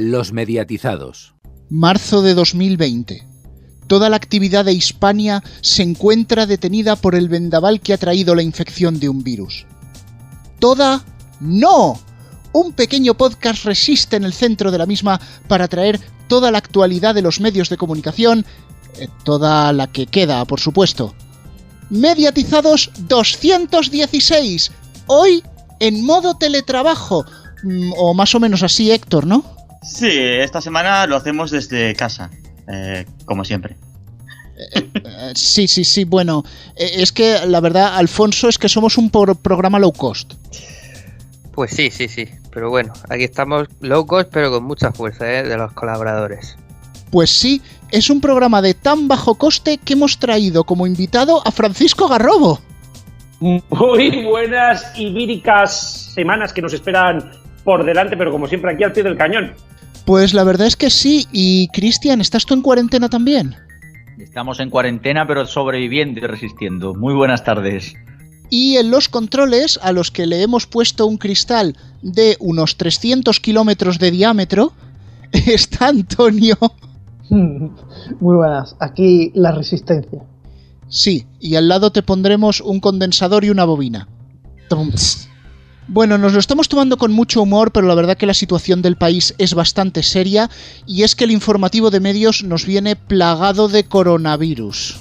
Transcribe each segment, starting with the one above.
Los mediatizados. Marzo de 2020. Toda la actividad de Hispania se encuentra detenida por el vendaval que ha traído la infección de un virus. ¿Toda? ¡No! Un pequeño podcast resiste en el centro de la misma para traer toda la actualidad de los medios de comunicación, eh, toda la que queda, por supuesto. Mediatizados 216. Hoy en modo teletrabajo. Mm, o más o menos así, Héctor, ¿no? Sí, esta semana lo hacemos desde casa, eh, como siempre. Eh, eh, sí, sí, sí, bueno, es que la verdad, Alfonso, es que somos un programa low cost. Pues sí, sí, sí, pero bueno, aquí estamos low cost, pero con mucha fuerza de los colaboradores. Pues sí, es un programa de tan bajo coste que hemos traído como invitado a Francisco Garrobo. Muy buenas y víricas semanas que nos esperan por delante, pero como siempre aquí al pie del cañón. Pues la verdad es que sí. Y Cristian, ¿estás tú en cuarentena también? Estamos en cuarentena, pero sobreviviendo y resistiendo. Muy buenas tardes. Y en los controles, a los que le hemos puesto un cristal de unos 300 kilómetros de diámetro, está Antonio. Muy buenas. Aquí la resistencia. Sí, y al lado te pondremos un condensador y una bobina. Bueno, nos lo estamos tomando con mucho humor, pero la verdad que la situación del país es bastante seria y es que el informativo de medios nos viene plagado de coronavirus.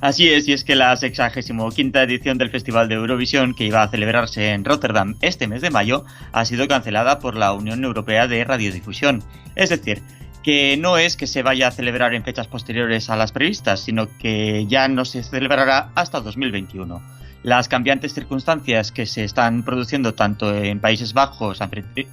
Así es, y es que la 65 edición del Festival de Eurovisión, que iba a celebrarse en Rotterdam este mes de mayo, ha sido cancelada por la Unión Europea de Radiodifusión. Es decir, que no es que se vaya a celebrar en fechas posteriores a las previstas, sino que ya no se celebrará hasta 2021. Las cambiantes circunstancias que se están produciendo tanto en Países Bajos,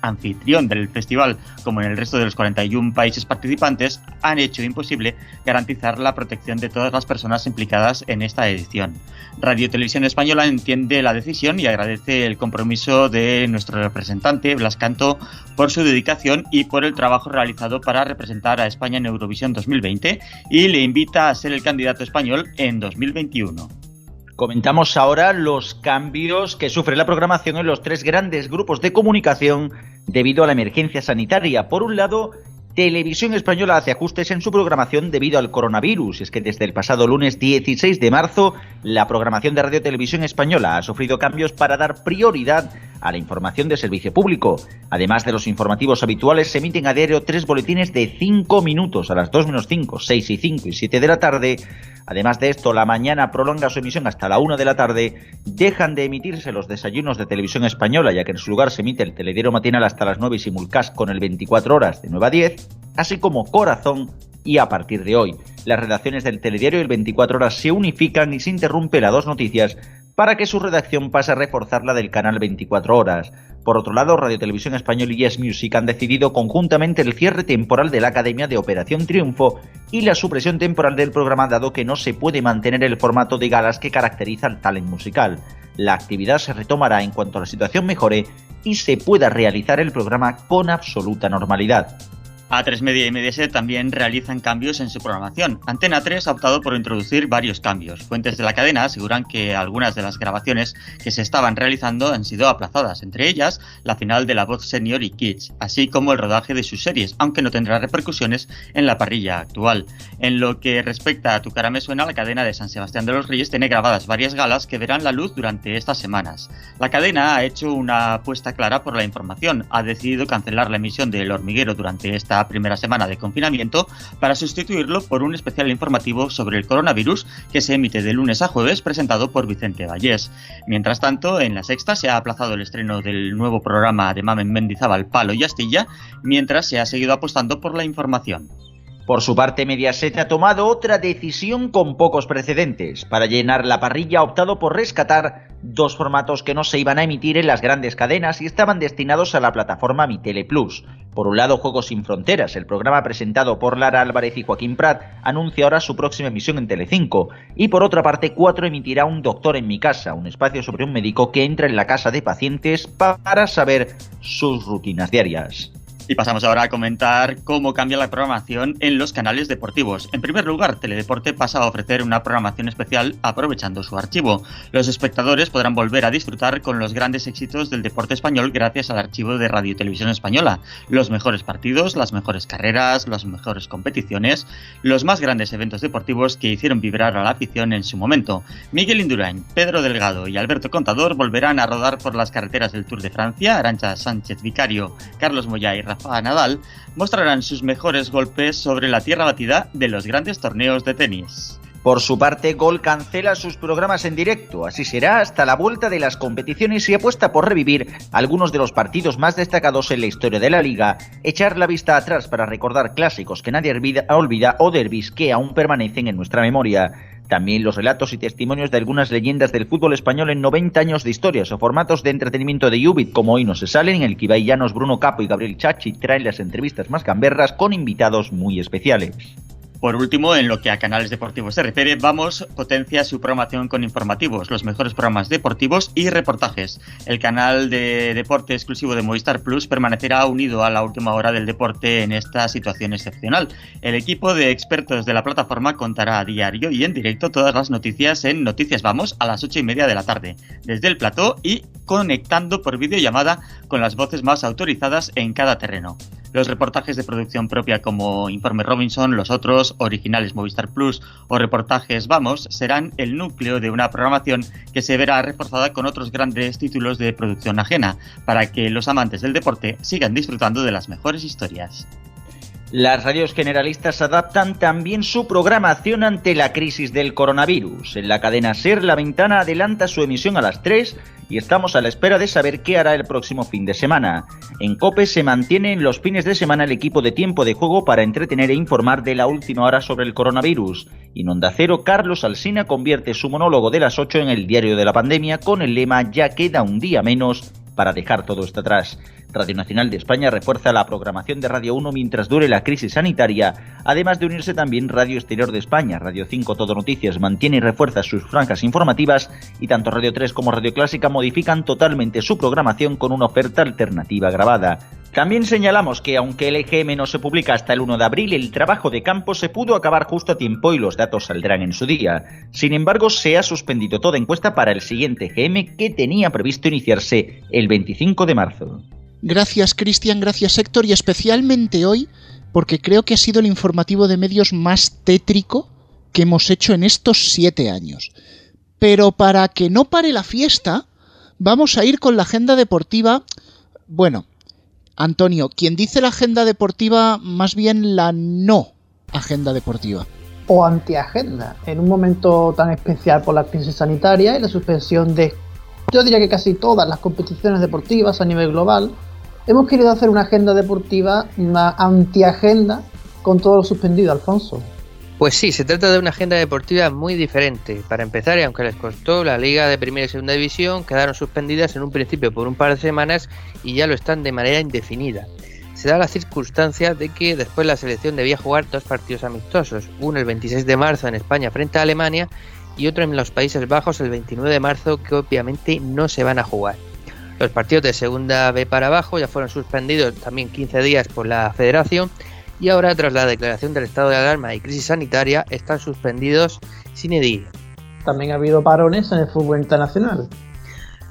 anfitrión del festival, como en el resto de los 41 países participantes, han hecho imposible garantizar la protección de todas las personas implicadas en esta edición. Radio Televisión Española entiende la decisión y agradece el compromiso de nuestro representante, Blas Canto, por su dedicación y por el trabajo realizado para representar a España en Eurovisión 2020 y le invita a ser el candidato español en 2021. Comentamos ahora los cambios que sufre la programación en los tres grandes grupos de comunicación debido a la emergencia sanitaria. Por un lado, Televisión Española hace ajustes en su programación debido al coronavirus. Es que desde el pasado lunes 16 de marzo, la programación de Radio Televisión Española ha sufrido cambios para dar prioridad a la información de servicio público. Además de los informativos habituales, se emiten a diario tres boletines de 5 minutos a las 2 menos 5, 6 y 5 y 7 de la tarde. Además de esto, la mañana prolonga su emisión hasta la 1 de la tarde. Dejan de emitirse los desayunos de televisión española, ya que en su lugar se emite el telediario matinal hasta las 9 y simulcast con el 24 horas de 9 a 10, así como Corazón y a partir de hoy. Las redacciones del telediario y el 24 horas se unifican y se interrumpe las dos noticias para que su redacción pase a reforzar la del canal 24 horas. Por otro lado, Radio Televisión Español y Yes Music han decidido conjuntamente el cierre temporal de la Academia de Operación Triunfo y la supresión temporal del programa dado que no se puede mantener el formato de galas que caracteriza al talent musical. La actividad se retomará en cuanto la situación mejore y se pueda realizar el programa con absoluta normalidad. A3 Media y Mediaset también realizan cambios en su programación. Antena 3 ha optado por introducir varios cambios. Fuentes de la cadena aseguran que algunas de las grabaciones que se estaban realizando han sido aplazadas, entre ellas la final de La Voz Senior y Kids, así como el rodaje de sus series, aunque no tendrá repercusiones en la parrilla actual. En lo que respecta a Tu cara me suena, la cadena de San Sebastián de los Reyes tiene grabadas varias galas que verán la luz durante estas semanas. La cadena ha hecho una apuesta clara por la información, ha decidido cancelar la emisión de El Hormiguero durante esta primera semana de confinamiento para sustituirlo por un especial informativo sobre el coronavirus que se emite de lunes a jueves presentado por Vicente Vallés. Mientras tanto, en la sexta se ha aplazado el estreno del nuevo programa de Mamen Mendizábal Palo y Astilla, mientras se ha seguido apostando por la información. Por su parte, Mediaset ha tomado otra decisión con pocos precedentes. Para llenar la parrilla ha optado por rescatar dos formatos que no se iban a emitir en las grandes cadenas y estaban destinados a la plataforma Mi Tele Plus. Por un lado, Juegos sin Fronteras, el programa presentado por Lara Álvarez y Joaquín Prat, anuncia ahora su próxima emisión en Telecinco. Y por otra parte, Cuatro emitirá Un Doctor en mi casa, un espacio sobre un médico que entra en la casa de pacientes para saber sus rutinas diarias. Y pasamos ahora a comentar cómo cambia la programación en los canales deportivos. En primer lugar, Teledeporte pasa a ofrecer una programación especial aprovechando su archivo. Los espectadores podrán volver a disfrutar con los grandes éxitos del deporte español gracias al archivo de Radio y Televisión Española. Los mejores partidos, las mejores carreras, las mejores competiciones, los más grandes eventos deportivos que hicieron vibrar a la afición en su momento. Miguel Indurain, Pedro Delgado y Alberto Contador volverán a rodar por las carreteras del Tour de Francia. Arancha Sánchez Vicario, Carlos Moya y Rafa a Nadal mostrarán sus mejores golpes sobre la tierra batida de los grandes torneos de tenis. Por su parte, Gol cancela sus programas en directo, así será hasta la vuelta de las competiciones y apuesta por revivir algunos de los partidos más destacados en la historia de la liga, echar la vista atrás para recordar clásicos que nadie olvida o derbis que aún permanecen en nuestra memoria. También los relatos y testimonios de algunas leyendas del fútbol español en 90 años de historias o formatos de entretenimiento de Ubit, como hoy no se salen, en el que Ibai Llanos, Bruno Capo y Gabriel Chachi traen las entrevistas más gamberras con invitados muy especiales. Por último, en lo que a canales deportivos se refiere, Vamos potencia su programación con informativos, los mejores programas deportivos y reportajes. El canal de deporte exclusivo de Movistar Plus permanecerá unido a la última hora del deporte en esta situación excepcional. El equipo de expertos de la plataforma contará a diario y en directo todas las noticias en Noticias Vamos a las ocho y media de la tarde, desde el plató y conectando por videollamada con las voces más autorizadas en cada terreno. Los reportajes de producción propia como Informe Robinson, los otros, originales Movistar Plus o reportajes Vamos serán el núcleo de una programación que se verá reforzada con otros grandes títulos de producción ajena, para que los amantes del deporte sigan disfrutando de las mejores historias. Las radios generalistas adaptan también su programación ante la crisis del coronavirus. En la cadena SER, La Ventana adelanta su emisión a las 3 y estamos a la espera de saber qué hará el próximo fin de semana. En COPE se mantiene en los fines de semana el equipo de tiempo de juego para entretener e informar de la última hora sobre el coronavirus. Y en Onda Cero, Carlos Alsina convierte su monólogo de las 8 en el diario de la pandemia con el lema Ya queda un día menos para dejar todo esto atrás. Radio Nacional de España refuerza la programación de Radio 1 mientras dure la crisis sanitaria, además de unirse también Radio Exterior de España. Radio 5 Todo Noticias mantiene y refuerza sus franjas informativas y tanto Radio 3 como Radio Clásica modifican totalmente su programación con una oferta alternativa grabada. También señalamos que aunque el EGM no se publica hasta el 1 de abril, el trabajo de campo se pudo acabar justo a tiempo y los datos saldrán en su día. Sin embargo, se ha suspendido toda encuesta para el siguiente EGM que tenía previsto iniciarse el 25 de marzo. Gracias Cristian, gracias Héctor y especialmente hoy porque creo que ha sido el informativo de medios más tétrico que hemos hecho en estos siete años. Pero para que no pare la fiesta, vamos a ir con la agenda deportiva. Bueno, Antonio, quien dice la agenda deportiva, más bien la no agenda deportiva. O antiagenda, en un momento tan especial por la crisis sanitaria y la suspensión de, yo diría que casi todas las competiciones deportivas a nivel global, hemos querido hacer una agenda deportiva, una antiagenda con todo lo suspendido, Alfonso. Pues sí, se trata de una agenda deportiva muy diferente. Para empezar, y aunque les costó, la liga de primera y segunda división quedaron suspendidas en un principio por un par de semanas y ya lo están de manera indefinida. Se da la circunstancia de que después la selección debía jugar dos partidos amistosos, uno el 26 de marzo en España frente a Alemania y otro en los Países Bajos el 29 de marzo que obviamente no se van a jugar. Los partidos de segunda B para abajo ya fueron suspendidos también 15 días por la federación y ahora tras la declaración del estado de alarma y crisis sanitaria están suspendidos sin edil. También ha habido parones en el fútbol internacional.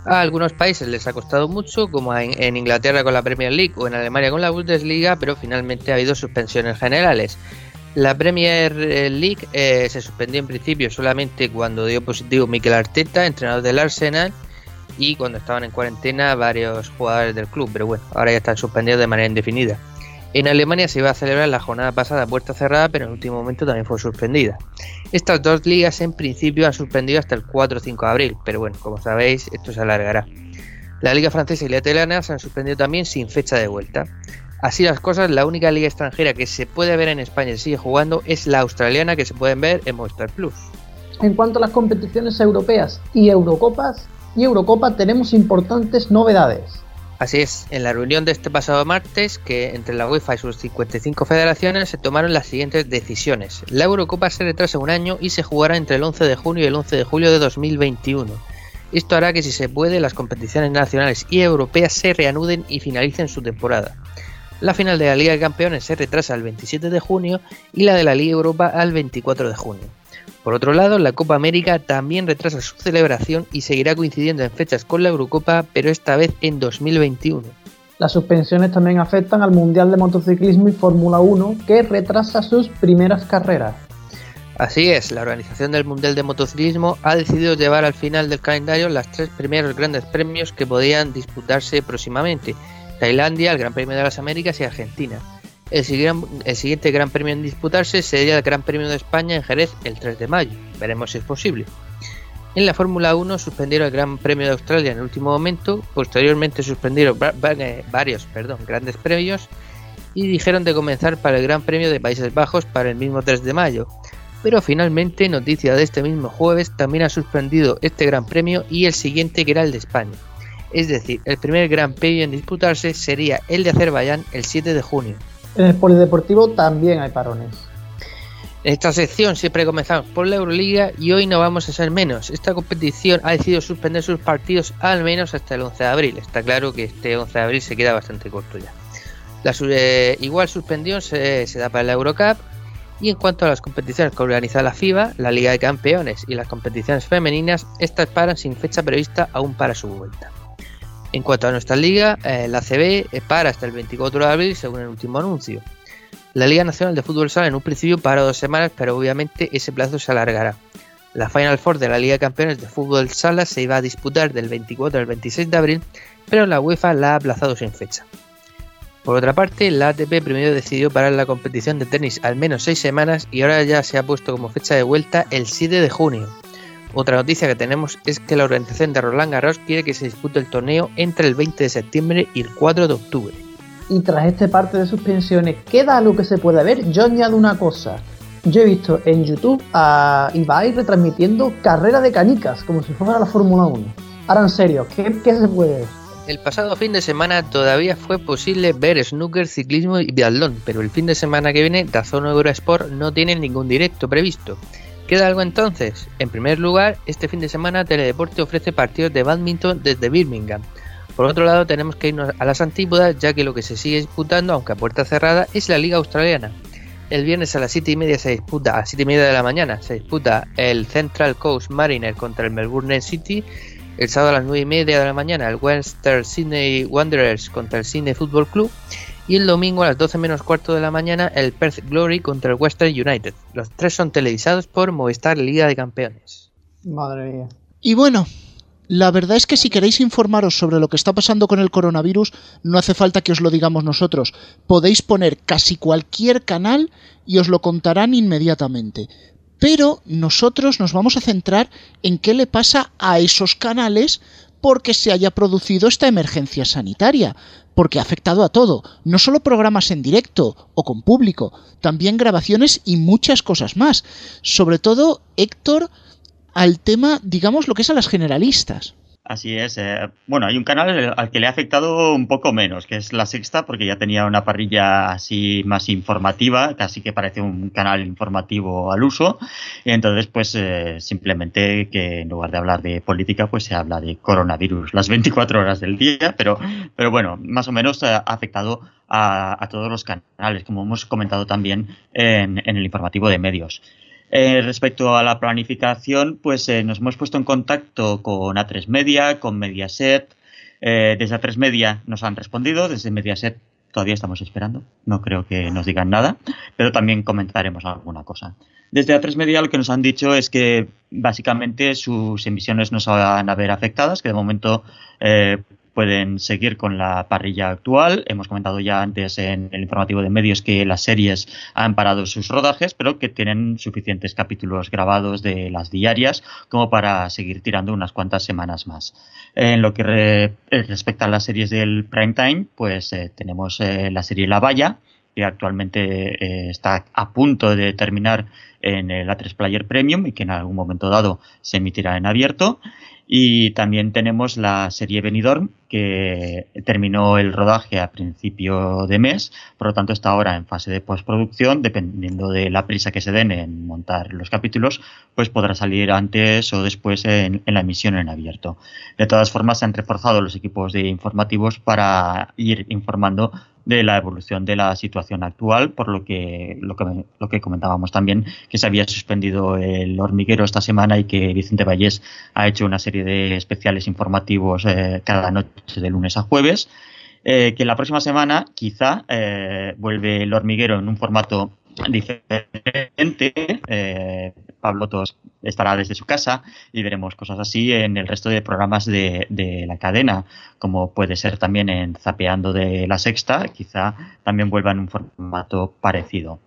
A algunos países les ha costado mucho, como en, Inglaterra con la Premier League o en Alemania con la Bundesliga, pero finalmente ha habido suspensiones generales. La Premier League eh, se suspendió en principio solamente cuando dio positivo Mikel Arteta, entrenador del Arsenal, y cuando estaban en cuarentena varios jugadores del club, pero bueno, ahora ya están suspendidos de manera indefinida. En Alemania se iba a celebrar la jornada pasada puerta cerrada, pero en el último momento también fue suspendida. Estas dos ligas en principio han suspendido hasta el 4 o 5 de abril, pero bueno, como sabéis, esto se alargará. La liga francesa y la italiana se han suspendido también sin fecha de vuelta. Así las cosas, la única liga extranjera que se puede ver en España y sigue jugando es la australiana que se pueden ver en Movistar Plus. En cuanto a las competiciones europeas y Eurocopas, y Eurocopa tenemos importantes novedades. Así es, en la reunión de este pasado martes, que entre la UEFA y sus 55 federaciones se tomaron las siguientes decisiones. La Eurocopa se retrasa un año y se jugará entre el 11 de junio y el 11 de julio de 2021. Esto hará que si se puede las competiciones nacionales y europeas se reanuden y finalicen su temporada. La final de la Liga de Campeones se retrasa al 27 de junio y la de la Liga Europa al 24 de junio. Por otro lado, la Copa América también retrasa su celebración y seguirá coincidiendo en fechas con la Eurocopa, pero esta vez en 2021. Las suspensiones también afectan al Mundial de Motociclismo y Fórmula 1, que retrasa sus primeras carreras. Así es, la organización del Mundial de Motociclismo ha decidido llevar al final del calendario las tres primeros grandes premios que podían disputarse próximamente, Tailandia, el Gran Premio de las Américas y Argentina. El, siguiente Gran Premio en disputarse sería el Gran Premio de España en Jerez el 3 de mayo. Veremos si es posible. En la Fórmula 1 suspendieron el Gran Premio de Australia en el último momento, posteriormente suspendieron eh, varios perdón, grandes premios y dijeron de comenzar para el Gran Premio de Países Bajos para el mismo 3 de mayo. Pero finalmente, noticia de este mismo jueves, también ha suspendido este Gran Premio y el siguiente que era el de España. Es decir, el primer Gran Premio en disputarse sería el de Azerbaiyán el 7 de junio. En el polideportivo también hay parones. Esta sección siempre comenzamos por la Euroliga y hoy no vamos a ser menos. Esta competición ha decidido suspender sus partidos al menos hasta el 11 de abril. Está claro que este 11 de abril se queda bastante corto ya. La eh, igual suspensión se, se, da para la Eurocup y en cuanto a las competiciones que organiza la FIBA, la Liga de Campeones y las competiciones femeninas, estas paran sin fecha prevista aún para su vuelta. En cuanto a nuestra liga, eh, la CB eh, para hasta el 24 de abril según el último anuncio. La Liga Nacional de Fútbol Sala en un principio para dos semanas, pero obviamente ese plazo se alargará. La Final Four de la Liga de Campeones de Fútbol Sala se iba a disputar del 24 al 26 de abril, pero la UEFA la ha aplazado sin fecha. Por otra parte, la ATP primero decidió parar la competición de tenis al menos seis semanas y ahora ya se ha puesto como fecha de vuelta el 7 de junio. Otra noticia que tenemos es que la organización de Roland Garros quiere que se dispute el torneo entre el 20 de septiembre y el 4 de octubre. Y tras este parte de suspensiones, ¿queda algo que se puede ver? Yo añado una cosa. Yo he visto en YouTube a Ibai retransmitiendo carrera de canicas, como si fuera la Fórmula 1. Ahora en serio, ¿qué, ¿qué, se puede ver? El pasado fin de semana todavía fue posible ver snooker, ciclismo y biatlón, pero el fin de semana que viene Dazón Eurosport no tiene ningún directo previsto. ¿Queda algo entonces? En primer lugar, este fin de semana Teledeporte ofrece partidos de badminton desde Birmingham. Por otro lado, tenemos que irnos a las antípodas, ya que lo que se sigue disputando, aunque a puerta cerrada, es la Liga Australiana. El viernes a las 7 y media se disputa, a 7 y media de la mañana, se disputa el Central Coast Mariner contra el Melbourne City. El sábado a las 9 y media de la mañana, el Western Sydney Wanderers contra el Sydney Football Club y el domingo a las 12 menos cuarto de la mañana el Perth Glory contra el Western United. Los tres son televisados por Movistar Liga de Campeones. Madre mía. Y bueno, la verdad es que si queréis informaros sobre lo que está pasando con el coronavirus, no hace falta que os lo digamos nosotros. Podéis poner casi cualquier canal y os lo contarán inmediatamente. Pero nosotros nos vamos a centrar en qué le pasa a esos canales porque se haya producido esta emergencia sanitaria, porque ha afectado a todo, no solo programas en directo o con público, también grabaciones y muchas cosas más. Sobre todo, Héctor, al tema, digamos, lo que es a las generalistas. Así es. Eh, bueno, hay un canal al que le ha afectado un poco menos, que es La Sexta, porque ya tenía una parrilla así más informativa, casi que parece un canal informativo al uso. Y entonces, pues eh, simplemente que en lugar de hablar de política, pues se habla de coronavirus las 24 horas del día, pero, pero bueno, más o menos ha afectado a, todos los canales, como hemos comentado también en el informativo de medios. Eh, respecto a la planificación, pues eh, nos hemos puesto en contacto con A3 Media, con Mediaset. Eh, desde A3 Media nos han respondido, desde Mediaset todavía estamos esperando, no creo que nos digan nada, pero también comentaremos alguna cosa. Desde A3 Media lo que nos han dicho es que básicamente sus emisiones no se van a ver afectadas, que de momento pueden seguir con la parrilla actual. Hemos comentado ya antes en el informativo de medios que las series han parado sus rodajes, pero que tienen suficientes capítulos grabados de las diarias como para seguir tirando unas cuantas semanas más. En lo que respecta a las series del prime time, pues eh, tenemos eh, la serie La Valla, que actualmente eh, está a punto de terminar en el A3 Player Premium y que en algún momento dado se emitirá en abierto. Y también tenemos la serie Benidorm, que terminó el rodaje a principio de mes, por lo tanto está ahora en fase de postproducción, dependiendo de la prisa que se den en montar los capítulos, pues podrá salir antes o después en, la emisión en abierto. De todas formas, se han reforzado los equipos de informativos para ir informando de la evolución de la situación actual, por lo que, lo que, lo que comentábamos también, que se había suspendido el hormiguero esta semana y que Vicente Vallés ha hecho una serie de especiales informativos eh, cada noche de lunes a jueves. Eh, que la próxima semana quizá eh, vuelve el hormiguero en un formato diferente. Eh, Pablo Tos estará desde su casa y veremos cosas así en el resto de programas de, la cadena, como puede ser también en Zapeando de la Sexta, quizá también vuelva en un formato parecido.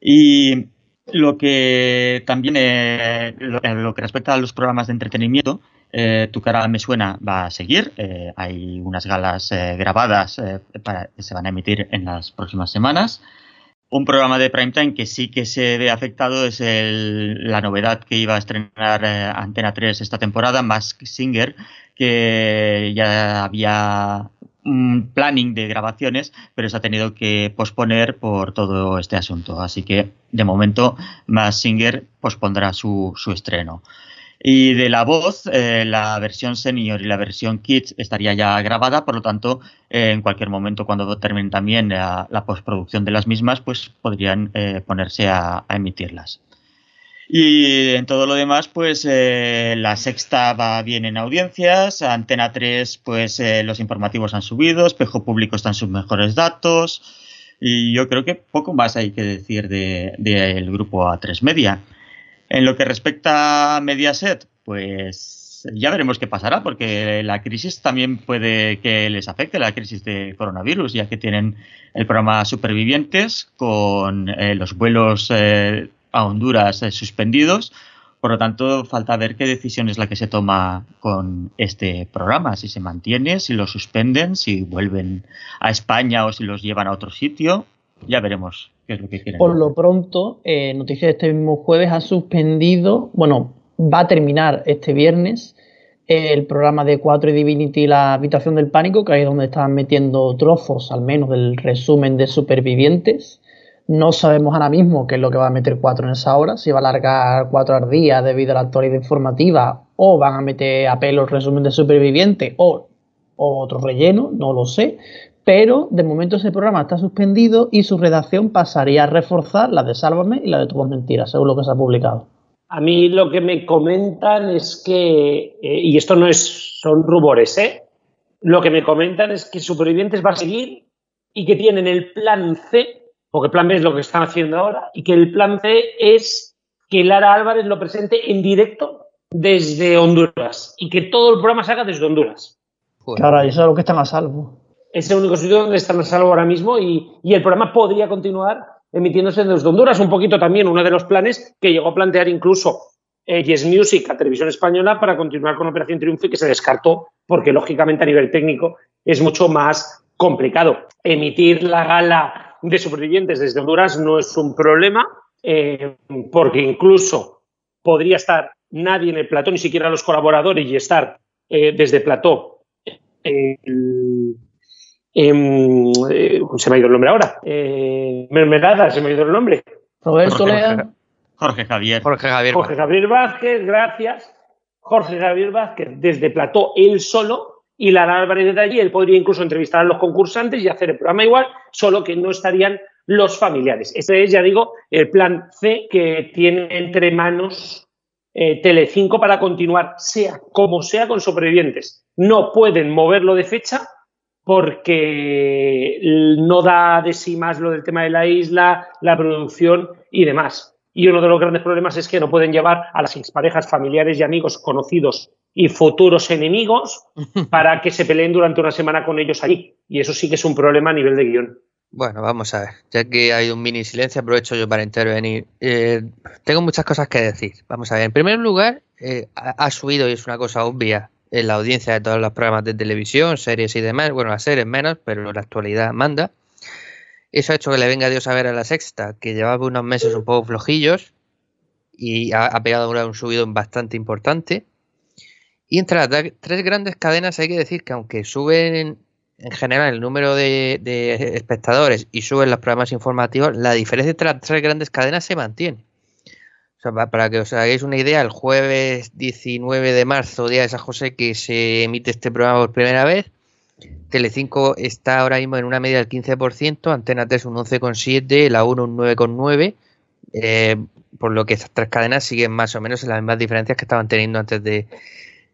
Y lo que también, eh, lo, que respecta a los programas de entretenimiento, eh, Tu cara me suena va a seguir. Eh, hay unas galas grabadas que se van a emitir en las próximas semanas. Un programa de primetime que sí que se ve afectado es el, la novedad que iba a estrenar eh, Antena 3 esta temporada, Mask Singer, que ya había un planning de grabaciones, pero se ha tenido que posponer por todo este asunto. Así que, de momento, Mask Singer pospondrá su, su estreno. Y de la voz, eh, la versión senior y la versión kids estaría ya grabada, por lo tanto, eh, en cualquier momento, cuando terminen también la, postproducción de las mismas, pues podrían eh, ponerse a, emitirlas. Y en todo lo demás, pues la sexta va bien en audiencias, Antena 3, pues los informativos han subido, Espejo Público están sus mejores datos, y yo creo que poco más hay que decir del de, de grupo A3 Media. En lo que respecta a Mediaset, pues ya veremos qué pasará, porque la crisis también puede que les afecte, la crisis de coronavirus, ya que tienen el programa Supervivientes con eh, los vuelos eh, a Honduras eh, suspendidos. Por lo tanto, falta ver qué decisión es la que se toma con este programa, si se mantiene, si lo suspenden, si vuelven a España o si los llevan a otro sitio. Ya veremos qué es lo que quieren. Por lo pronto, eh, noticias de este mismo jueves ha suspendido, bueno, va a terminar este viernes eh, el programa de 4 y Divinity La Habitación del Pánico, que ahí es donde estaban metiendo trozos, al menos, del resumen de supervivientes. No sabemos ahora mismo qué es lo que va a meter 4 en esa hora, si va a alargar 4 al día debido a la actualidad informativa, o van a meter a pelo el resumen de supervivientes, o, o otro relleno, no lo sé pero de momento ese programa está suspendido y su redacción pasaría a reforzar la de Sálvame y la de Todo Mentiras, según lo que se ha publicado. A mí lo que me comentan es que, eh, y esto no es, son rumores, ¿eh? lo que me comentan es que Supervivientes va a seguir y que tienen el plan C, porque el plan B es lo que están haciendo ahora, y que el plan C es que Lara Álvarez lo presente en directo desde Honduras y que todo el programa se haga desde Honduras. Claro, eso es lo que están a salvo es el único sitio donde están a salvo ahora mismo y, el programa podría continuar emitiéndose desde Honduras. Un poquito también uno de los planes que llegó a plantear incluso eh, Yes Music a Televisión Española para continuar con Operación Triunfo y que se descartó porque lógicamente a nivel técnico es mucho más complicado. Emitir la gala de supervivientes desde Honduras no es un problema eh, porque incluso podría estar nadie en el plató, ni siquiera los colaboradores y estar eh, desde plató eh, se me ha ido el nombre ahora. Eh, Mermelada, se me ha ido el nombre. Roberto Lea. Jorge Javier. Jorge Javier. Jorge Javier Vázquez, gracias. Jorge Javier Vázquez desde Plató él solo y la Álvarez de allí. Él podría incluso entrevistar a los concursantes y hacer el programa igual, solo que no estarían los familiares. Este es, ya digo, el plan C que tiene entre manos eh, Telecinco para continuar, sea como sea, con sobrevivientes. No pueden moverlo de fecha porque no da de sí más lo del tema de la isla, la producción y demás. Y uno de los grandes problemas es que no pueden llevar a las exparejas, familiares y amigos conocidos y futuros enemigos para que se peleen durante una semana con ellos allí. Y eso sí que es un problema a nivel de guion. Bueno, vamos a ver. Ya que hay un mini silencio, aprovecho yo para intervenir. Eh, tengo muchas cosas que decir. Vamos a ver. En primer lugar, eh, ha subido, y es una cosa obvia, en la audiencia de todos los programas de televisión, series y demás. Bueno, las series menos, pero la actualidad manda. Eso ha hecho que le venga Dios a ver a la sexta, que llevaba unos meses un poco flojillos y ha, pegado un subido bastante importante. Y entre las tres grandes cadenas hay que decir que aunque suben en general el número de, de espectadores y suben los programas informativos, la diferencia entre las tres grandes cadenas se mantiene. Para que os hagáis una idea, el jueves 19 de marzo, día de San José, que se emite este programa por primera vez, Telecinco está ahora mismo en una media del 15%, Antena 3 un 11,7%, la 1 un 9,9%, eh, por lo que estas tres cadenas siguen más o menos en las mismas diferencias que estaban teniendo antes de,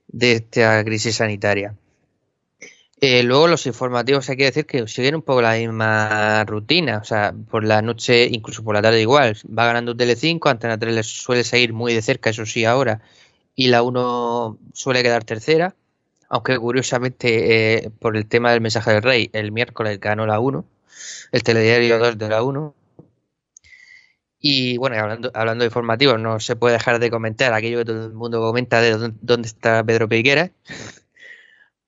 de esta crisis sanitaria. Eh, luego los informativos hay que decir que siguen un poco la misma rutina, o sea, por la noche, incluso por la tarde igual, va ganando Telecinco, Antena 3 les suele seguir muy de cerca, eso sí ahora, y la 1 suele quedar tercera, aunque curiosamente eh, por el tema del mensaje del rey, el miércoles ganó la 1, el telediario 2 de la 1. Y bueno, hablando, hablando de informativos, no se puede dejar de comentar aquello que todo el mundo comenta de dónde está Pedro Piquera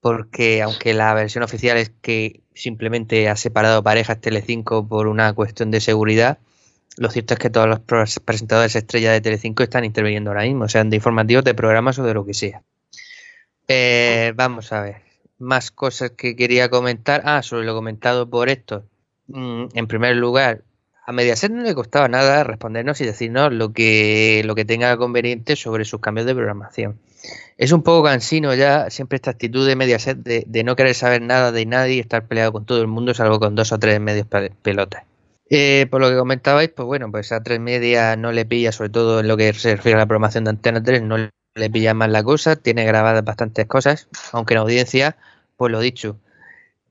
porque aunque la versión oficial es que simplemente ha separado parejas Telecinco por una cuestión de seguridad, lo cierto es que todos los presentadores estrella de Telecinco están interviniendo ahora mismo, sean de informativos, de programas o de lo que sea. Eh, vamos a ver, más cosas que quería comentar. Ah, sobre lo comentado por esto. Mm, en primer lugar, a Mediaset no le costaba nada respondernos y decirnos lo que, lo que tenga conveniente sobre sus cambios de programación es un poco cansino ya siempre esta actitud de Mediaset de, de no querer saber nada de nadie y estar peleado con todo el mundo, salvo con dos o tres medios pelotas. Eh, por lo que comentabais, pues bueno, pues a tres media no le pilla, sobre todo en lo que se refiere a la programación de Antena 3, no le pilla más la cosa, tiene grabadas bastantes cosas, aunque en audiencia, pues lo dicho,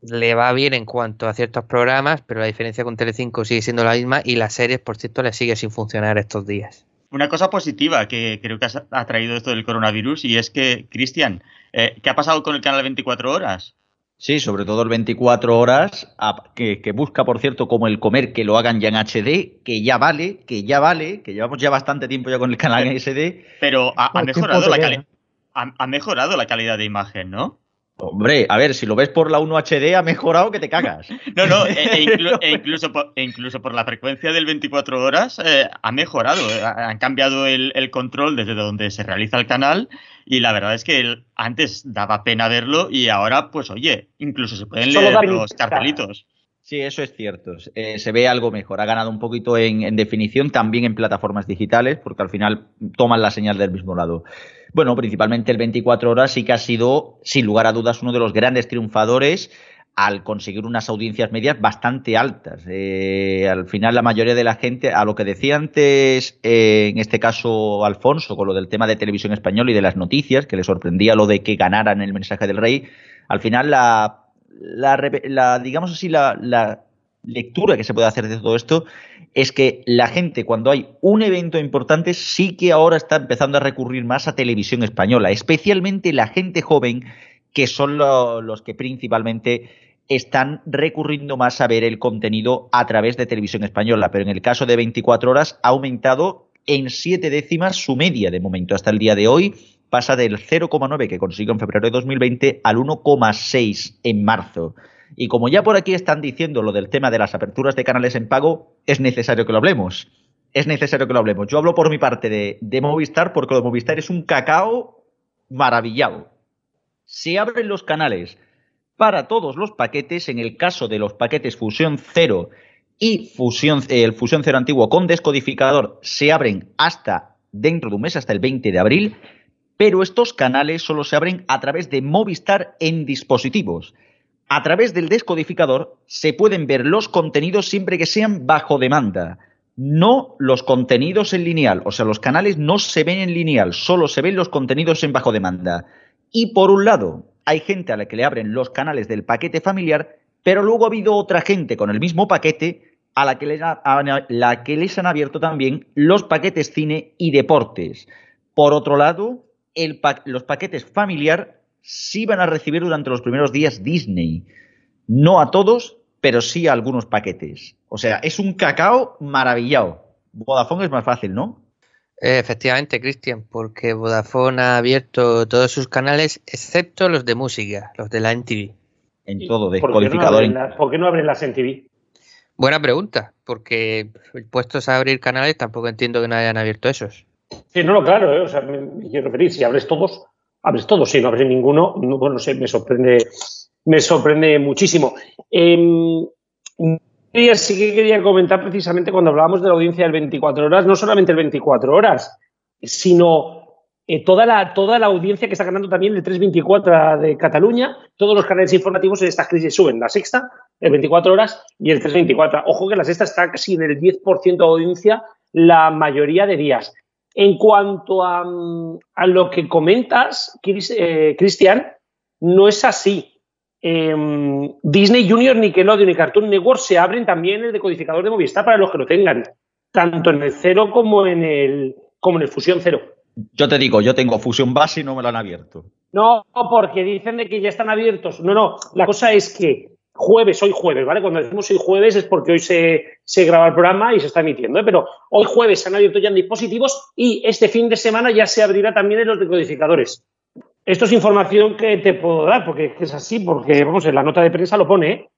le va bien en cuanto a ciertos programas, pero la diferencia con Telecinco sigue siendo la misma y las series, por cierto, le sigue sin funcionar estos días una cosa positiva que creo que ha traído esto del coronavirus y es que, Cristian, eh, ¿qué ha pasado con el canal 24 horas? Sí, sobre todo el 24 horas, que, busca, por cierto, como el comer que lo hagan ya en HD, que ya vale, que ya vale, que llevamos ya bastante tiempo ya con el canal en SD. Pero ha, mejorado la ha mejorado la calidad de imagen, ¿no? Hombre, a ver, si lo ves por la 1 HD ha mejorado que te cagas. No, no, e, e, e incluso, por, incluso, por, la frecuencia del 24 horas eh, ha mejorado. Eh, han cambiado el, control desde donde se realiza el canal y la verdad es que antes daba pena verlo y ahora, pues oye, incluso se pueden leer los cartelitos. Sí, eso es cierto. Eh, se ve algo mejor. Ha ganado un poquito en, definición, también en plataformas digitales, porque al final toman la señal del mismo lado. Bueno, principalmente el 24 horas sí que ha sido, sin lugar a dudas, uno de los grandes triunfadores al conseguir unas audiencias medias bastante altas. Eh, al final la mayoría de la gente, a lo que decía antes, eh, en este caso Alfonso, con lo del tema de televisión española y de las noticias, que le sorprendía lo de que ganaran el mensaje del rey, al final la la, digamos así, la, lectura que se puede hacer de todo esto es que la gente cuando hay un evento importante sí que ahora está empezando a recurrir más a televisión española, especialmente la gente joven que son los que principalmente están recurriendo más a ver el contenido a través de televisión española, pero en el caso de 24 horas ha aumentado en siete décimas su media de momento. Hasta el día de hoy pasa del 0,9 que consiguió en febrero de 2020 al 1,6 en marzo. Y como ya por aquí están diciendo lo del tema de las aperturas de canales en pago, es necesario que lo hablemos. Es necesario que lo hablemos. Yo hablo por mi parte de, Movistar porque lo de Movistar es un cacao maravillado. Se abren los canales para todos los paquetes, en el caso de los paquetes Fusión 0 y Fusión, el Fusión 0 antiguo con descodificador, se abren hasta dentro de un mes, hasta el 20 de abril pero estos canales solo se abren a través de Movistar en dispositivos. A través del descodificador se pueden ver los contenidos siempre que sean bajo demanda, no los contenidos en lineal, o sea, los canales no se ven en lineal, solo se ven los contenidos en bajo demanda. Y por un lado, hay gente a la que le abren los canales del paquete familiar, pero luego ha habido otra gente con el mismo paquete a la que les, la que les han abierto también los paquetes cine y deportes. Por otro lado, los paquetes familiar sí van a recibir durante los primeros días Disney. No a todos, pero sí a algunos paquetes. O sea, es un cacao maravillado. Vodafone es más fácil, ¿no? Efectivamente, Cristian, porque Vodafone ha abierto todos sus canales, excepto los de música, los de la NTV. En todo, descodificador. ¿Por qué no abren, las NTV? Buena pregunta, porque puestos a abrir canales tampoco entiendo que no hayan abierto esos. Sí, no, no, claro, ¿eh? o sea, me, quiero referir, si abres todos, abres todos, si no abres ninguno, no sé, me sorprende, me sorprende muchísimo. Eh, sí que quería comentar precisamente cuando hablábamos de la audiencia del 24 horas, no solamente el 24 horas, sino eh, toda, la, toda la audiencia que está ganando también el 324 de Cataluña, todos los canales informativos en esta crisis suben. La sexta, el 24 horas y el 324. Ojo que la sexta está casi en el 10% de audiencia la mayoría de días. En cuanto a, lo que comentas, eh, Cristian, no es así. Em, Disney Junior, Nickelodeon y Cartoon Network se abren también el decodificador de Movistar para los que lo tengan, tanto en el cero como en el, como en el Fusión cero. Yo te digo, yo tengo Fusión Base y no me lo han abierto. No, porque dicen de que ya están abiertos. No, no, la cosa es que jueves, hoy jueves, ¿vale? Cuando decimos hoy jueves es porque hoy se, se graba el programa y se está emitiendo, ¿eh? pero hoy jueves se han abierto ya en dispositivos y este fin de semana ya se abrirá también en los decodificadores. Esto es información que te puedo dar, porque es así, porque, vamos, en la nota de prensa lo pone, ¿eh?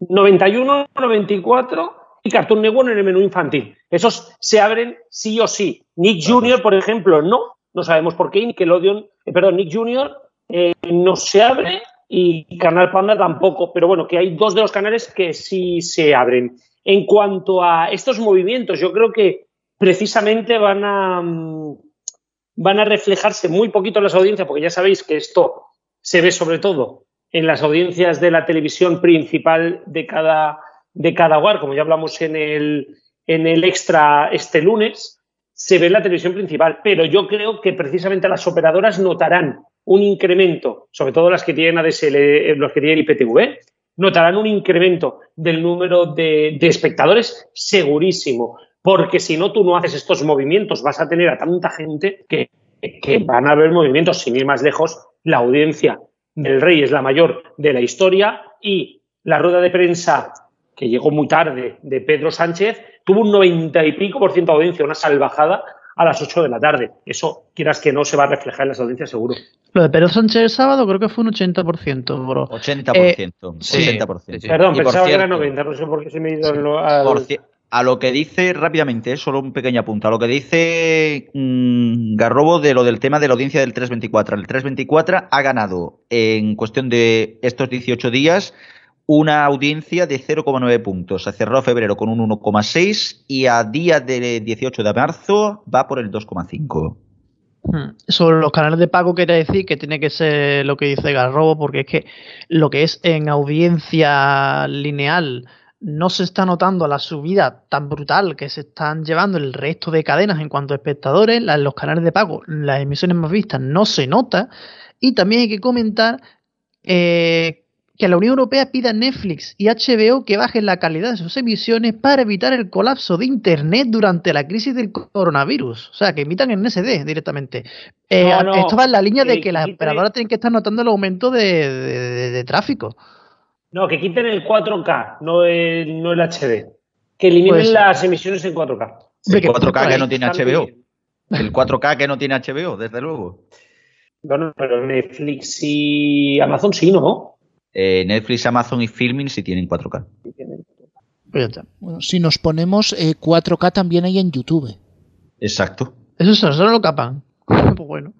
91, 94 y Cartoon Network en el menú infantil. Esos se abren sí o sí. Nick Jr., por ejemplo, no, no sabemos por qué, Nickelodeon, eh, perdón, Nick Jr. Eh, no se abre y Canal Panda tampoco, pero bueno, que hay dos de los canales que sí se abren. En cuanto a estos movimientos, yo creo que precisamente van a, mm, van a reflejarse muy poquito en las audiencias, porque ya sabéis que esto se ve sobre todo en las audiencias de la televisión principal de cada, de cada hogar, como ya hablamos en el, en el extra este lunes, se ve en la televisión principal. Pero yo creo que precisamente las operadoras notarán un incremento, sobre todo las que tienen ADSL, eh, los que tienen IPTV, notarán un incremento del número de, espectadores segurísimo, porque si no tú no haces estos movimientos, vas a tener a tanta gente que, que van a haber movimientos, sin ir más lejos, la audiencia del rey es la mayor de la historia y la rueda de prensa que llegó muy tarde de Pedro Sánchez tuvo un 90 y pico por ciento de audiencia, una salvajada a las 8 de la tarde. Eso, quieras que no, se va a reflejar en las audiencias seguro. Lo de Pedro Sánchez el sábado creo que fue un 80%, bro. 80%. Eh, 80%. Perdón, pensaba que era 90, no sé por qué se me ha ido A lo que dice rápidamente, eh, solo un pequeño apunto, a lo que dice mm, Garrobo de lo del tema de la audiencia del 324. El 324 ha ganado en cuestión de estos 18 días una audiencia de 0,9 puntos. Se cerró febrero con un 1,6 y a día del 18 de marzo va por el 2,5. Hmm. Sobre los canales de pago quería decir que tiene que ser lo que dice Garrobo, porque es que lo que es en audiencia lineal no se está notando la subida tan brutal que se están llevando el resto de cadenas en cuanto a espectadores, los canales de pago, las emisiones más vistas no se nota. Y también hay que comentar eh, que la Unión Europea pida a Netflix y HBO que bajen la calidad de sus emisiones para evitar el colapso de Internet durante la crisis del coronavirus. O sea, que emitan en SD directamente. Eh, esto va en la línea de que las operadoras tienen que estar notando el aumento de, tráfico. No, que quiten el 4K, no el, no el HD. Que eliminen pues, las emisiones en 4K. El 4K que no tiene HBO. El 4K que no tiene HBO, desde luego. Bueno, pero Netflix y Amazon sí, ¿no? Eh, Netflix, Amazon y Filming si tienen 4K. Bueno, si nos ponemos 4K eh, también hay en YouTube. Exacto. Eso solo lo capan. pues bueno.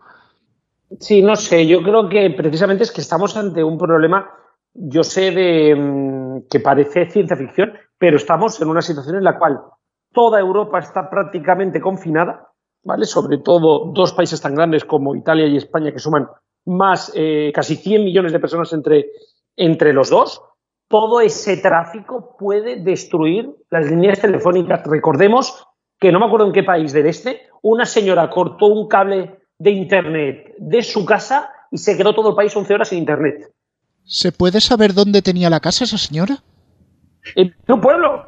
Sí, no sé, yo creo que precisamente es que estamos ante un problema, yo sé de mm, que parece ciencia ficción, pero estamos en una situación en la cual toda Europa está prácticamente confinada, ¿vale? Sobre todo dos países tan grandes como Italia y España que suman más eh, casi 100 millones de personas entre entre los dos, todo ese tráfico puede destruir las líneas telefónicas. Recordemos que no me acuerdo en qué país del este, una señora cortó un cable de internet de su casa y se quedó todo el país 11 horas sin internet. ¿Se puede saber dónde tenía la casa esa señora? En un pueblo.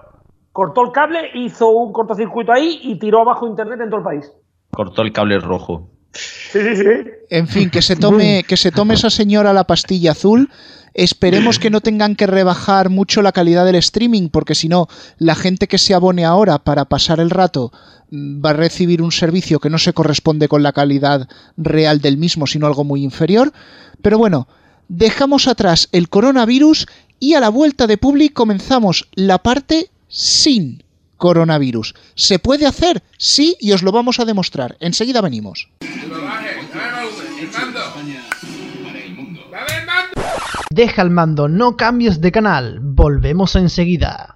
Cortó el cable, hizo un cortocircuito ahí y tiró abajo internet en todo el país. Cortó el cable rojo. Sí, sí, sí. En fin, que se tome, que se tome esa señora la pastilla azul Esperemos que no tengan que rebajar mucho la calidad del streaming, porque si no, la gente que se abone ahora para pasar el rato mm, va a recibir un servicio que no se corresponde con la calidad real del mismo, sino algo muy inferior. Pero bueno, dejamos atrás el coronavirus y a la vuelta de Public comenzamos la parte sin coronavirus. ¿Se puede hacer? Sí, y os lo vamos a demostrar. Enseguida venimos. Deja el mando, no cambies de canal. Volvemos enseguida.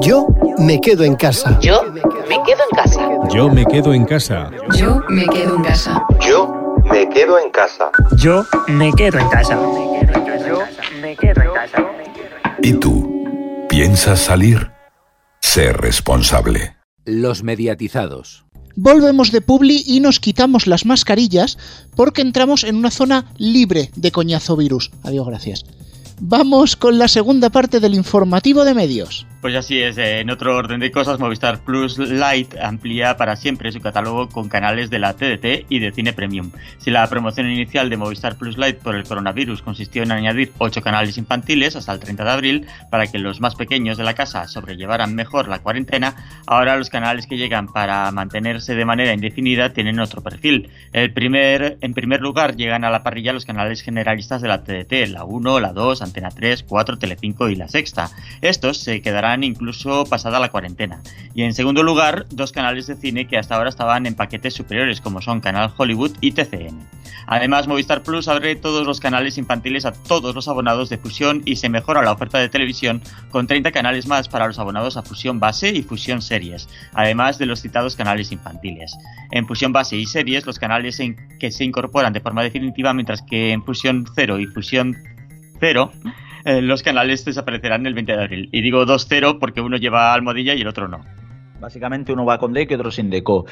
Yo me quedo en casa. Yo me quedo en casa. Yo me quedo en casa. Yo me quedo en casa. Yo me quedo en casa. Yo me quedo en casa. Yo me quedo en casa. ¿Y tú? ¿Piensas salir? Sé responsable. Los mediatizados. Volvemos de Publi y nos quitamos las mascarillas porque entramos en una zona libre de coñazo virus. Adiós, gracias. Vamos con la segunda parte del informativo de medios. Pues así es, en otro orden de cosas, Movistar Plus Lite amplía para siempre su catálogo con canales de la TDT y de Cine Premium. Si la promoción inicial de Movistar Plus Lite por el coronavirus consistió en añadir 8 canales infantiles hasta el 30 de abril para que los más pequeños de la casa sobrellevaran mejor la cuarentena, ahora los canales que llegan para mantenerse de manera indefinida tienen otro perfil. El primer, en primer lugar llegan a la parrilla los canales generalistas de la TDT, la 1, la 2, Antena 3, 4, Telecinco y la Sexta. Estos se quedarán incluso pasada la cuarentena. Y en segundo lugar, dos canales de cine que hasta ahora estaban en paquetes superiores, como son Canal Hollywood y TCN. Además, Movistar Plus abre todos los canales infantiles a todos los abonados de Fusión y se mejora la oferta de televisión con 30 canales más para los abonados a Fusión Base y Fusión Series, además de los citados canales infantiles. En Fusión Base y Series, los canales en que se incorporan de forma definitiva, mientras que en Fusión 0 y Fusión 0 eh, los canales desaparecerán el 20 de abril. Y digo 2-0 porque uno lleva almohadilla y el otro no. Básicamente uno va con DEC y otro sin DECO.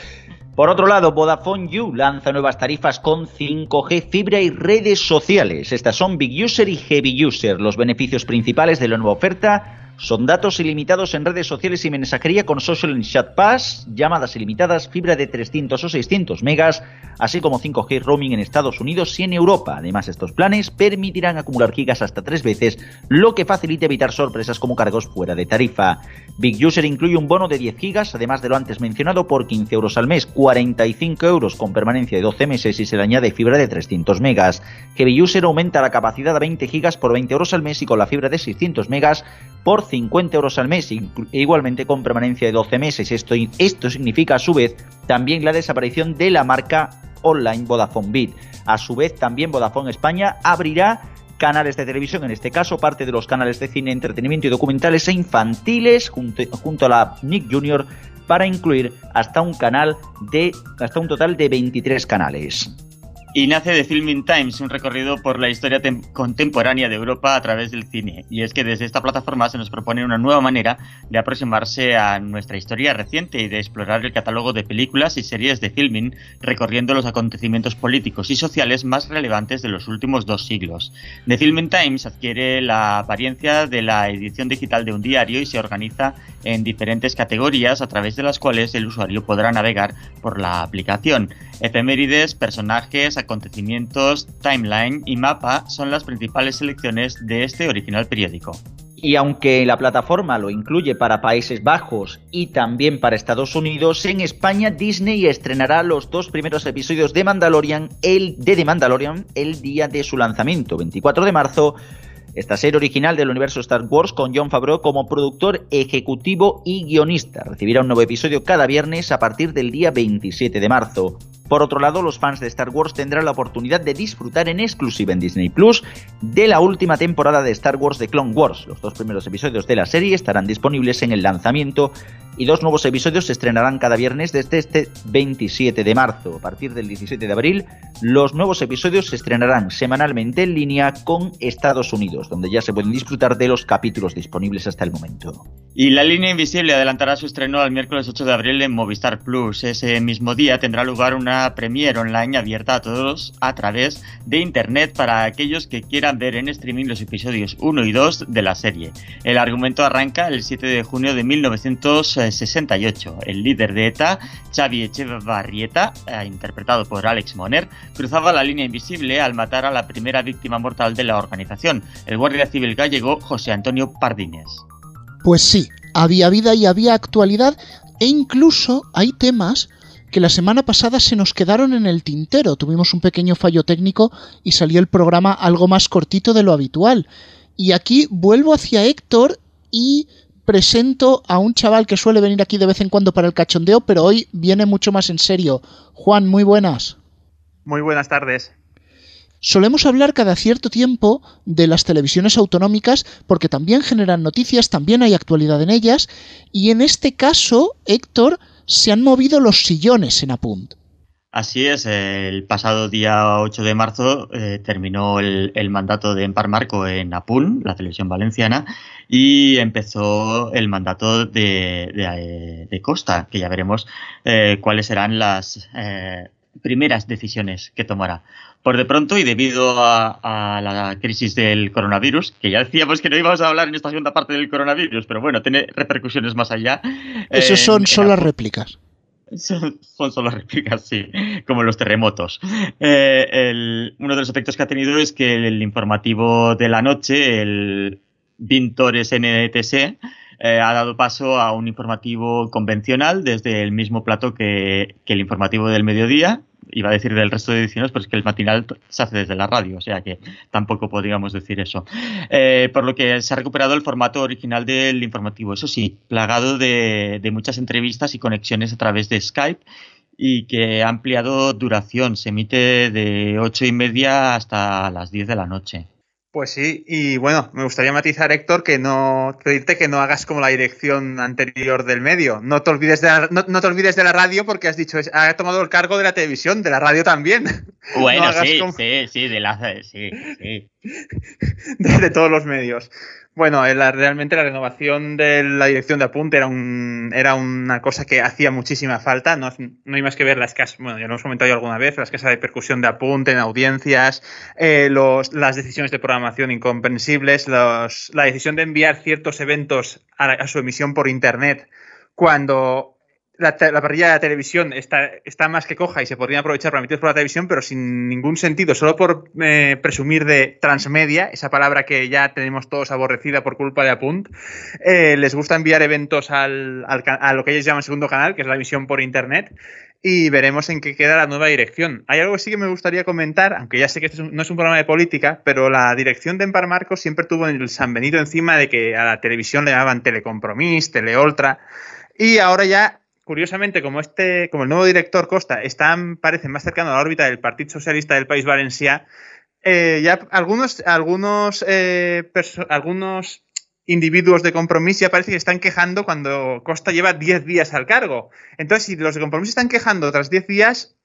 Por otro lado, Vodafone You lanza nuevas tarifas con 5G, fibra y redes sociales. Estas son Big User y Heavy User. Los beneficios principales de la nueva oferta son datos ilimitados en redes sociales y mensajería con Social Chat Pass, llamadas ilimitadas, fibra de 300 o 600 megas, así como 5G roaming en Estados Unidos y en Europa. Además, estos planes permitirán acumular gigas hasta tres veces, lo que facilita evitar sorpresas como cargos fuera de tarifa. Big User incluye un bono de 10 gigas, además de lo antes mencionado, por 15 euros al mes, 45 euros con permanencia de 12 meses y se le añade fibra de 300 megas. Heavy User aumenta la capacidad a 20 gigas por 20 euros al mes y con la fibra de 600 megas por 50 euros al mes, igualmente con permanencia de 12 meses. Esto, esto significa a su vez también la desaparición de la marca online Vodafone Bit. A su vez también Vodafone España abrirá canales de televisión, en este caso parte de los canales de cine, entretenimiento y documentales e infantiles junto, junto a la Nick Junior para incluir hasta un canal de hasta un total de 23 canales y nace de Filming Times, un recorrido por la historia contemporánea de Europa a través del cine. Y es que desde esta plataforma se nos propone una nueva manera de aproximarse a nuestra historia reciente y de explorar el catálogo de películas y series de filming, recorriendo los acontecimientos políticos y sociales más relevantes de los últimos dos siglos. The Filming Times adquiere la apariencia de la edición digital de un diario y se organiza en diferentes categorías a través de las cuales el usuario podrá navegar por la aplicación. Efemérides, personajes, acontecimientos, timeline y mapa son las principales selecciones de este original periódico. Y aunque la plataforma lo incluye para Países Bajos y también para Estados Unidos, en España Disney estrenará los dos primeros episodios de Mandalorian, el de The Mandalorian, el día de su lanzamiento, 24 de marzo. Esta serie original del universo Star Wars con John Favreau como productor ejecutivo y guionista. Recibirá un nuevo episodio cada viernes a partir del día 27 de marzo. Por otro lado, los fans de Star Wars tendrán la oportunidad de disfrutar en exclusiva en Disney Plus de la última temporada de Star Wars de Clone Wars. Los dos primeros episodios de la serie estarán disponibles en el lanzamiento y dos nuevos episodios se estrenarán cada viernes desde este 27 de marzo. A partir del 17 de abril, los nuevos episodios se estrenarán semanalmente en línea con Estados Unidos, donde ya se pueden disfrutar de los capítulos disponibles hasta el momento. Y La Línea Invisible adelantará su estreno al miércoles 8 de abril en Movistar Plus. Ese mismo día tendrá lugar una premiere online abierta a todos a través de internet para aquellos que quieran ver en streaming los episodios 1 y 2 de la serie. El argumento arranca el 7 de junio de 1968. El líder de ETA, Xavi Echevarrieta, eh, interpretado por Alex Moner, cruzaba la línea invisible al matar a la primera víctima mortal de la organización, el guardia civil gallego José Antonio Pardines. Pues sí, había vida y había actualidad e incluso hay temas que la semana pasada se nos quedaron en el tintero. Tuvimos un pequeño fallo técnico y salió el programa algo más cortito de lo habitual. Y aquí vuelvo hacia Héctor y presento a un chaval que suele venir aquí de vez en cuando para el cachondeo, pero hoy viene mucho más en serio. Juan, muy buenas. Muy buenas tardes. Solemos hablar cada cierto tiempo de las televisiones autonómicas porque también generan noticias, también hay actualidad en ellas, y en este caso, Héctor, se han movido los sillones en Apunt. Así es, el pasado día 8 de marzo eh, terminó el, mandato de Empar Marco en Apun, la televisión valenciana, y empezó el mandato de, de, Costa, que ya veremos eh, cuáles serán las eh, primeras decisiones que tomará. Por de pronto, y debido a, la crisis del coronavirus, que ya decíamos que no íbamos a hablar en esta segunda parte del coronavirus, pero bueno, tiene repercusiones más allá. Esos son solo réplicas. Son, solo réplicas, sí, como los terremotos. Eh, uno de los efectos que ha tenido es que el informativo de la noche, el Vintores NTC, eh, ha dado paso a un informativo convencional desde el mismo plato que, el informativo del mediodía. Iba a decir del resto de ediciones, pero es que el matinal se hace desde la radio, o sea que tampoco podríamos decir eso. Eh, por lo que se ha recuperado el formato original del informativo, eso sí, plagado de, de muchas entrevistas y conexiones a través de Skype y que ha ampliado duración. Se emite de ocho y media hasta las 10 de la noche. Pues sí, y bueno, me gustaría matizar, Héctor, que no pedirte que no hagas como la dirección anterior del medio. No te olvides de la, no, te olvides de la radio porque has dicho, ha tomado el cargo de la televisión, de la radio también. Bueno, sí, sí, sí, de la, sí, sí. de todos los medios. Bueno, eh, realmente la renovación de la dirección de apunte era, un, era una cosa que hacía muchísima falta. No, hay más que ver la escasa, bueno, ya lo hemos comentado alguna vez, la escasa de percusión de apunte en audiencias, eh, las decisiones de programación incomprensibles, la decisión de enviar ciertos eventos a su emisión por Internet cuando la, parrilla de la televisión está, está, más que coja y se podría aprovechar para emitir por la televisión, pero sin ningún sentido, solo por eh, presumir de transmedia, esa palabra que ya tenemos todos aborrecida por culpa de Apunt, eh, les gusta enviar eventos al, a lo que ellos llaman segundo canal, que es la emisión por internet, y veremos en qué queda la nueva dirección. Hay algo que sí que me gustaría comentar, aunque ya sé que este no es un programa de política, pero la dirección de Empar Marcos siempre tuvo el San Benito encima de que a la televisión le llamaban Telecompromis, Teleoltra, y ahora ya curiosamente, como este, como el nuevo director Costa está, parece más cercano a la órbita del Partido Socialista del País Valencià, eh, ya algunos, algunos, eh, algunos individuos de compromiso ya parece que están quejando cuando Costa lleva 10 días al cargo. Entonces, si los de compromiso están quejando tras 10 días,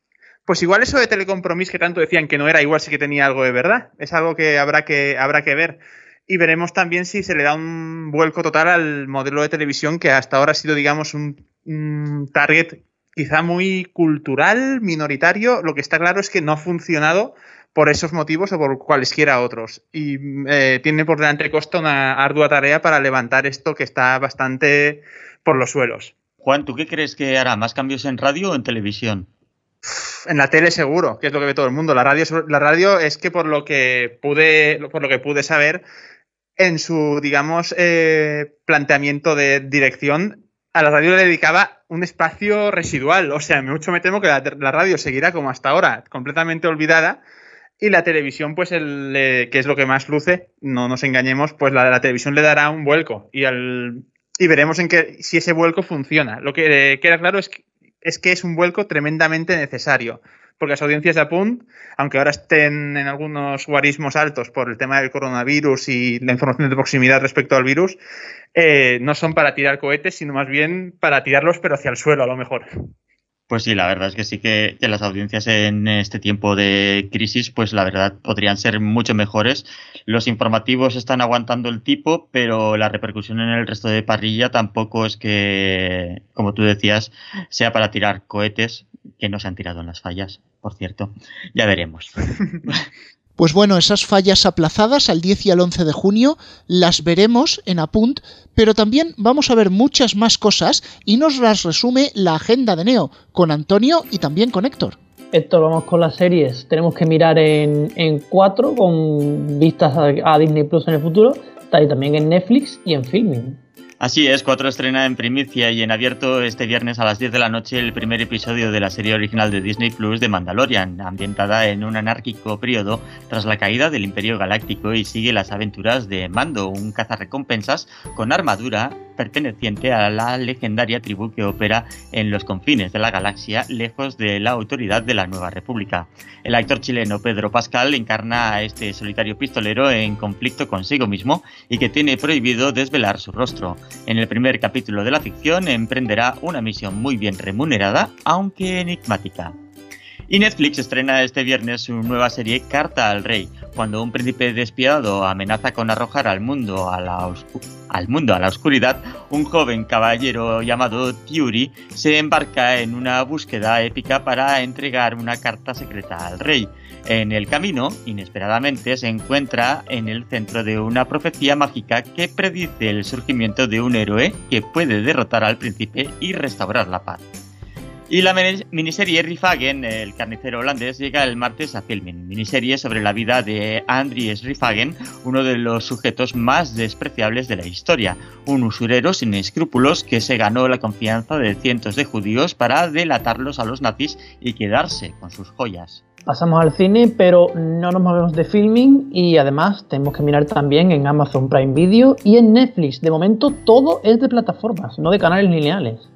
pues igual eso de telecompromiso que tanto decían que no era, igual sí que tenía algo de verdad. Es algo que habrá que, habrá que ver. Y veremos también si se le da un vuelco total al modelo de televisión que hasta ahora ha sido, digamos, un, target quizá muy cultural, minoritario. Lo que está claro es que no ha funcionado por esos motivos o por cualesquiera otros. Y eh, tiene por delante Costa una ardua tarea para levantar esto que está bastante por los suelos. Juan, ¿tú qué crees que hará? ¿Más cambios en radio o en televisión? En la tele seguro, que es lo que ve todo el mundo. La radio, la radio es que por lo que pude, por lo que pude saber, en su, digamos, eh, planteamiento de dirección, a la radio le dedicaba un espacio residual. O sea, mucho me temo que la, radio seguirá como hasta ahora, completamente olvidada. Y la televisión, pues, el, que es lo que más luce, no nos engañemos, pues la, la televisión le dará un vuelco y, al, y veremos en qué, si ese vuelco funciona. Lo que queda claro es que, es que es un vuelco tremendamente necesario porque las audiencias de Apunt, aunque ahora estén en algunos guarismos altos por el tema del coronavirus y la información de proximidad respecto al virus, eh, no son para tirar cohetes, sino más bien para tirarlos, pero hacia el suelo a lo mejor. Pues sí, la verdad es que sí que, las audiencias en este tiempo de crisis, pues la verdad podrían ser mucho mejores. Los informativos están aguantando el tipo, pero la repercusión en el resto de parrilla tampoco es que, como tú decías, sea para tirar cohetes, que no se han tirado en las fallas, por cierto. Ya veremos. Pues bueno, esas fallas aplazadas al 10 y al 11 de junio las veremos en Apunt, pero también vamos a ver muchas más cosas y nos las resume la agenda de Neo, con Antonio y también con Héctor. Héctor, vamos con las series. Tenemos que mirar en, en cuatro con vistas a, Disney Plus en el futuro, también en Netflix y en Filming. Así es, 4 estrena en primicia y en abierto este viernes a las 10 de la noche el primer episodio de la serie original de Disney Plus de Mandalorian, ambientada en un anárquico periodo tras la caída del Imperio Galáctico y sigue las aventuras de Mando, un cazarrecompensas con armadura perteneciente a la legendaria tribu que opera en los confines de la galaxia, lejos de la autoridad de la Nueva República. El actor chileno Pedro Pascal encarna a este solitario pistolero en conflicto consigo mismo y que tiene prohibido desvelar su rostro. En el primer capítulo de la ficción emprenderá una misión muy bien remunerada, aunque enigmática. Y Netflix estrena este viernes su nueva serie Carta al Rey, cuando un príncipe despiadado amenaza con arrojar al mundo a la, al mundo a la oscuridad, un joven caballero llamado Tiuri se embarca en una búsqueda épica para entregar una carta secreta al rey. En el camino, inesperadamente, se encuentra en el centro de una profecía mágica que predice el surgimiento de un héroe que puede derrotar al príncipe y restaurar la paz. Y la miniserie Rifagen, el carnicero holandés, llega el martes a Filmin, miniserie sobre la vida de Andries Rifagen, uno de los sujetos más despreciables de la historia, un usurero sin escrúpulos que se ganó la confianza de cientos de judíos para delatarlos a los nazis y quedarse con sus joyas. Pasamos al cine, pero no nos movemos de filming y además tenemos que mirar también en Amazon Prime Video y en Netflix. De momento todo es de plataformas, no de canales lineales.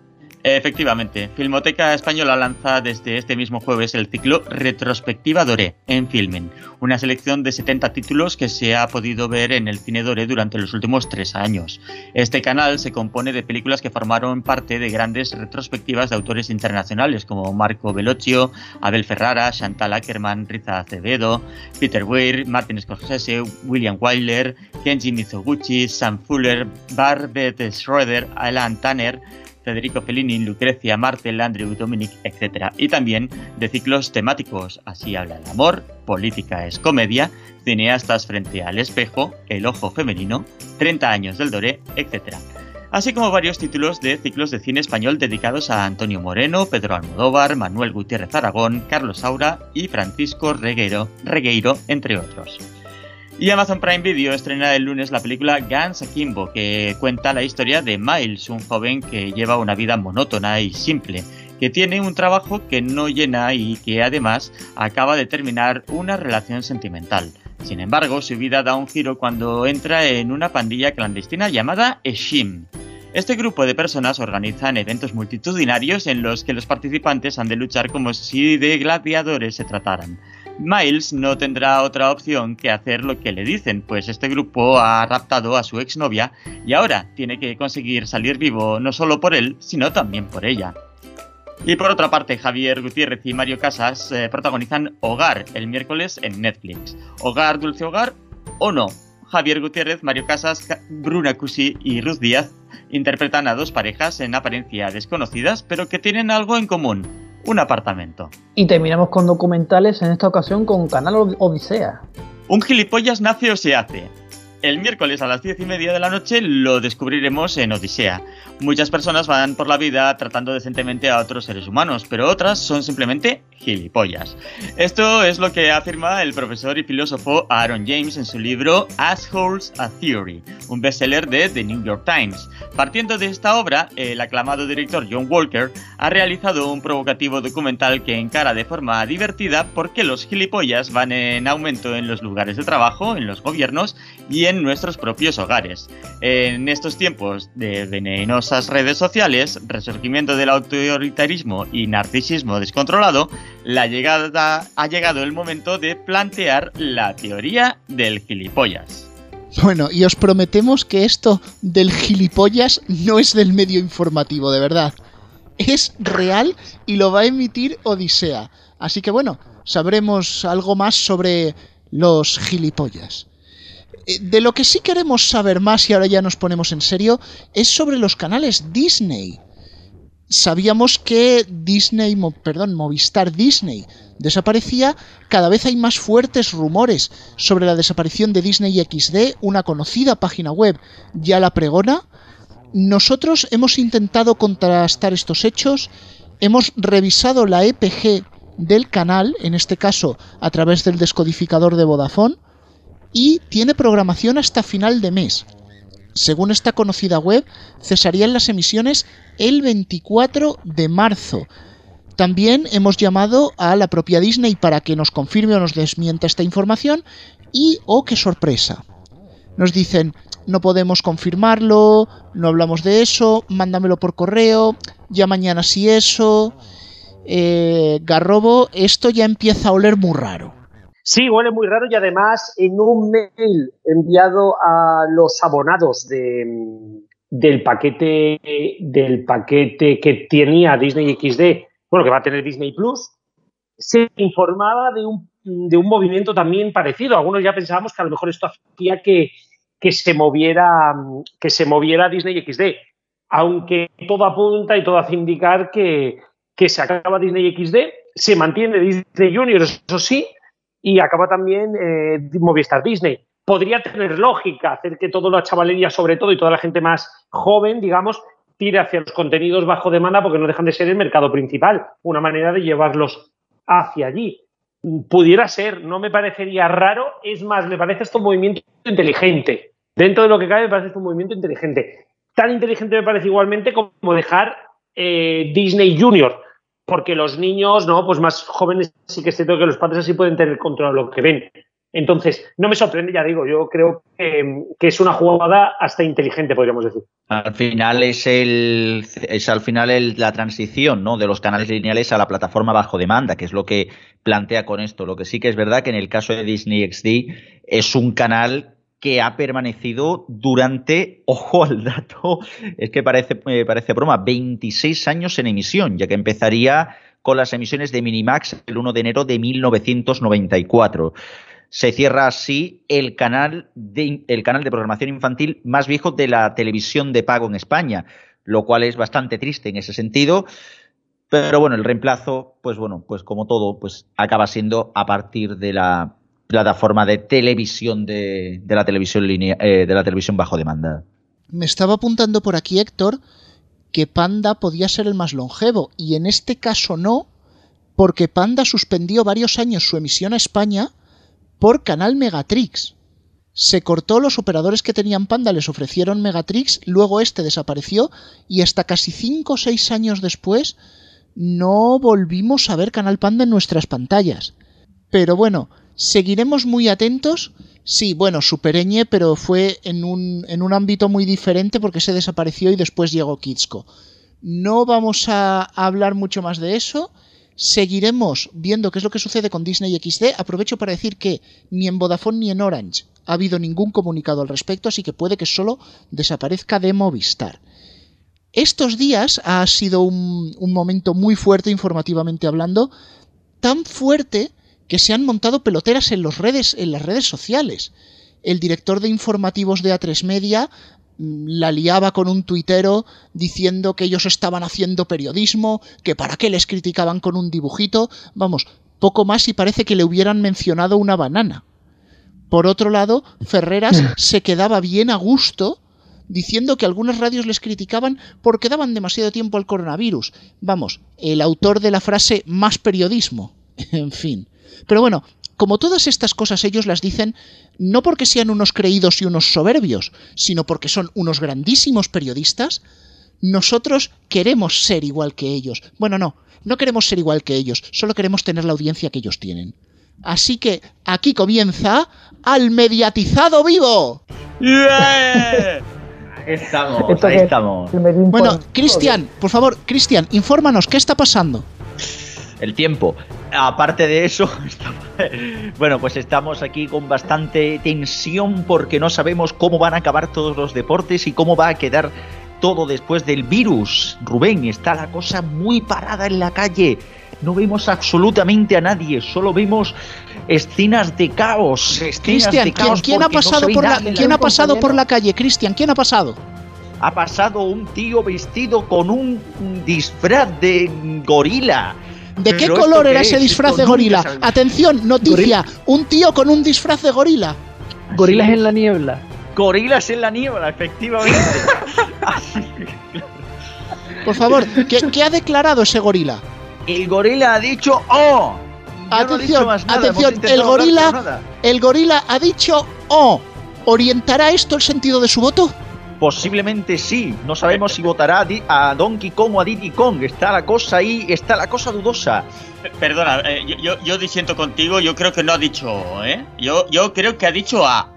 Efectivamente, Filmoteca Española lanza desde este mismo jueves el ciclo Retrospectiva Doré en Filmen, una selección de 70 títulos que se ha podido ver en el cine Doré durante los últimos tres años. Este canal se compone de películas que formaron parte de grandes retrospectivas de autores internacionales como Marco Bellocchio, Abel Ferrara, Chantal Ackerman, Riza Acevedo, Peter Weir, Martin Scorsese, William Wyler, Kenji Mizoguchi, Sam Fuller, Barbet Schroeder, Alan Tanner, Federico Fellini, Lucrecia Martel, Andrew Dominic, etc. Y también de ciclos temáticos, así habla el amor, política es comedia, cineastas frente al espejo, el ojo femenino, 30 años del Doré, etc. Así como varios títulos de ciclos de cine español dedicados a Antonio Moreno, Pedro Almodóvar, Manuel Gutiérrez Aragón, Carlos Saura y Francisco Regueiro, Regueiro entre otros. Y Amazon Prime Video estrena el lunes la película Guns Akimbo, que cuenta la historia de Miles, un joven que lleva una vida monótona y simple, que tiene un trabajo que no llena y que además acaba de terminar una relación sentimental. Sin embargo, su vida da un giro cuando entra en una pandilla clandestina llamada Eshim. Este grupo de personas organizan eventos multitudinarios en los que los participantes han de luchar como si de gladiadores se trataran. Miles no tendrá otra opción que hacer lo que le dicen, pues este grupo ha raptado a su exnovia y ahora tiene que conseguir salir vivo no solo por él, sino también por ella. Y por otra parte, Javier Gutiérrez y Mario Casas eh, protagonizan Hogar el miércoles en Netflix. Hogar, dulce hogar o no. Javier Gutiérrez, Mario Casas, Bruna Cusi y Ruth Díaz interpretan a dos parejas en apariencia desconocidas, pero que tienen algo en común un apartamento. Y terminamos con documentales, en esta ocasión con Canal Odisea. Un gilipollas nace o se hace. El miércoles a las diez y media de la noche lo descubriremos en Odisea. Muchas personas van por la vida tratando decentemente a otros seres humanos, pero otras son simplemente gilipollas. Esto es lo que afirma el profesor y filósofo Aaron James en su libro Assholes a Theory, un bestseller de The New York Times. Partiendo de esta obra, el aclamado director John Walker ha realizado un provocativo documental que encara de forma divertida por qué los gilipollas van en aumento en los lugares de trabajo, en los gobiernos y en nuestros propios hogares. En estos tiempos de venenosas redes sociales, resurgimiento del autoritarismo y narcisismo descontrolado, la llegada, ha llegado el momento de plantear la teoría del gilipollas. Bueno, y os prometemos que esto del gilipollas no es del medio informativo, de verdad. Es real y lo va a emitir Odisea. Así que bueno, sabremos algo más sobre los gilipollas. Eh, de lo que sí queremos saber más, y ahora ya nos ponemos en serio, es sobre los canales Disney. Sabíamos que Disney, perdón, Movistar Disney desaparecía, cada vez hay más fuertes rumores sobre la desaparición de Disney XD, una conocida página web ya la pregona. Nosotros hemos intentado contrastar estos hechos, hemos revisado la EPG del canal, en este caso a través del descodificador de Vodafone, y tiene programación hasta final de mes. según esta conocida web, cesarían las emisiones el 24 de marzo. También hemos llamado a la propia Disney para que nos confirme o nos desmienta esta información y, oh, qué sorpresa. Nos dicen, no podemos confirmarlo, no hablamos de eso, mándamelo por correo, ya mañana si eso. Eh, Garrobo, esto ya empieza a oler muy raro. Sí, huele muy raro y además en un mail enviado a los abonados de, del paquete del paquete que tenía Disney XD, bueno, que va a tener Disney Plus, se informaba de un, de un movimiento también parecido. Algunos ya pensábamos que a lo mejor esto hacía que, que se moviera que se moviera Disney XD, aunque todo apunta y todo hace indicar que, que se acaba Disney XD, se mantiene Disney Junior, eso sí, y acaba también eh, Movistar Disney. Podría tener lógica hacer que toda la chavalería, sobre todo, y toda la gente más joven, digamos, tire hacia los contenidos bajo demanda porque no dejan de ser el mercado principal, una manera de llevarlos hacia allí. Pudiera ser, no me parecería raro, es más, me parece esto un movimiento inteligente. Dentro de lo que cabe, me parece esto un movimiento inteligente. Tan inteligente me parece igualmente como dejar eh, Disney Junior, porque los niños, ¿no? Pues más jóvenes sí que es cierto que los padres así pueden tener control de lo que ven. Entonces, no me sorprende, ya digo, yo creo que, es una jugada hasta inteligente, podríamos decir. Al final es el es al final la transición ¿no? de los canales lineales a la plataforma bajo demanda, que es lo que plantea con esto. Lo que sí que es verdad que en el caso de Disney XD es un canal que ha permanecido durante, ojo al dato, es que parece, eh, parece broma, 26 años en emisión, ya que empezaría con las emisiones de Minimax el 1 de enero de 1994. Se cierra así el canal de, el canal de programación infantil más viejo de la televisión de pago en España, lo cual es bastante triste en ese sentido. Pero bueno, el reemplazo, pues bueno, pues como todo, pues acaba siendo a partir de la plataforma de televisión de, de la televisión línea, eh, de la televisión bajo demanda. Me estaba apuntando por aquí, Héctor, que Panda podía ser el más longevo, y en este caso no, porque Panda suspendió varios años su emisión a España por canal Megatrix. Se cortó, los operadores que tenían Panda les ofrecieron Megatrix, luego este desapareció y hasta casi 5 o 6 años después no volvimos a ver Canal Panda en nuestras pantallas. Pero bueno, seguiremos muy atentos. Sí, bueno, supereñe, pero fue en un, en un ámbito muy diferente porque se desapareció y después llegó Kidsco. No vamos a hablar mucho más de eso. Seguiremos viendo qué es lo que sucede con Disney XD. Aprovecho para decir que ni en Vodafone ni en Orange ha habido ningún comunicado al respecto, así que puede que solo desaparezca de Movistar. Estos días ha sido un, un momento muy fuerte informativamente hablando, tan fuerte que se han montado peloteras en, los redes, en las redes sociales. El director de informativos de A3 Media mm, la liaba con un tuitero diciendo que ellos estaban haciendo periodismo, que para qué les criticaban con un dibujito, vamos, poco más y parece que le hubieran mencionado una banana. Por otro lado, Ferreras se quedaba bien a gusto diciendo que algunas radios les criticaban porque daban demasiado tiempo al coronavirus. Vamos, el autor de la frase más periodismo. En fin. Pero bueno, como todas estas cosas ellos las dicen no porque sean unos creídos y unos soberbios, sino porque son unos grandísimos periodistas, nosotros queremos ser igual que ellos. Bueno, no, no queremos ser igual que ellos, solo queremos tener la audiencia que ellos tienen. Así que aquí comienza al mediatizado vivo. Yeah. Estamos, ahí estamos. Bueno, Cristian, por favor, Cristian, infórmanos, ¿qué está pasando? El tiempo. Aparte de eso, bueno, pues estamos aquí con bastante tensión porque no sabemos cómo van a acabar todos los deportes y cómo va a quedar todo después del virus. Rubén, está la cosa muy parada en la calle. No vemos absolutamente a nadie, solo vemos escenas de caos. Cristian, ¿quién, ha pasado, por, la, ¿quién ha pasado por la calle? Cristian, ¿quién ha pasado? Ha pasado un tío vestido con un disfraz de gorila ¿De qué color era ese disfraz de gorila? Atención, noticia, un tío con un disfraz de gorila. Gorilas en la niebla. Gorilas en la niebla, efectivamente. Por favor, ¿qué, ha declarado ese gorila? El gorila ha dicho ¡Oh! atención, atención, el gorila, el gorila ha dicho ¡Oh! ¿Orientará esto el sentido de su voto? Posiblemente sí. No sabemos si votará a Donkey Kong o a Diddy Kong. Está la cosa ahí, está la cosa dudosa. Perdona, eh, yo, yo, yo disiento contigo, yo creo que no ha dicho O, ¿eh? Yo, yo creo que ha dicho A.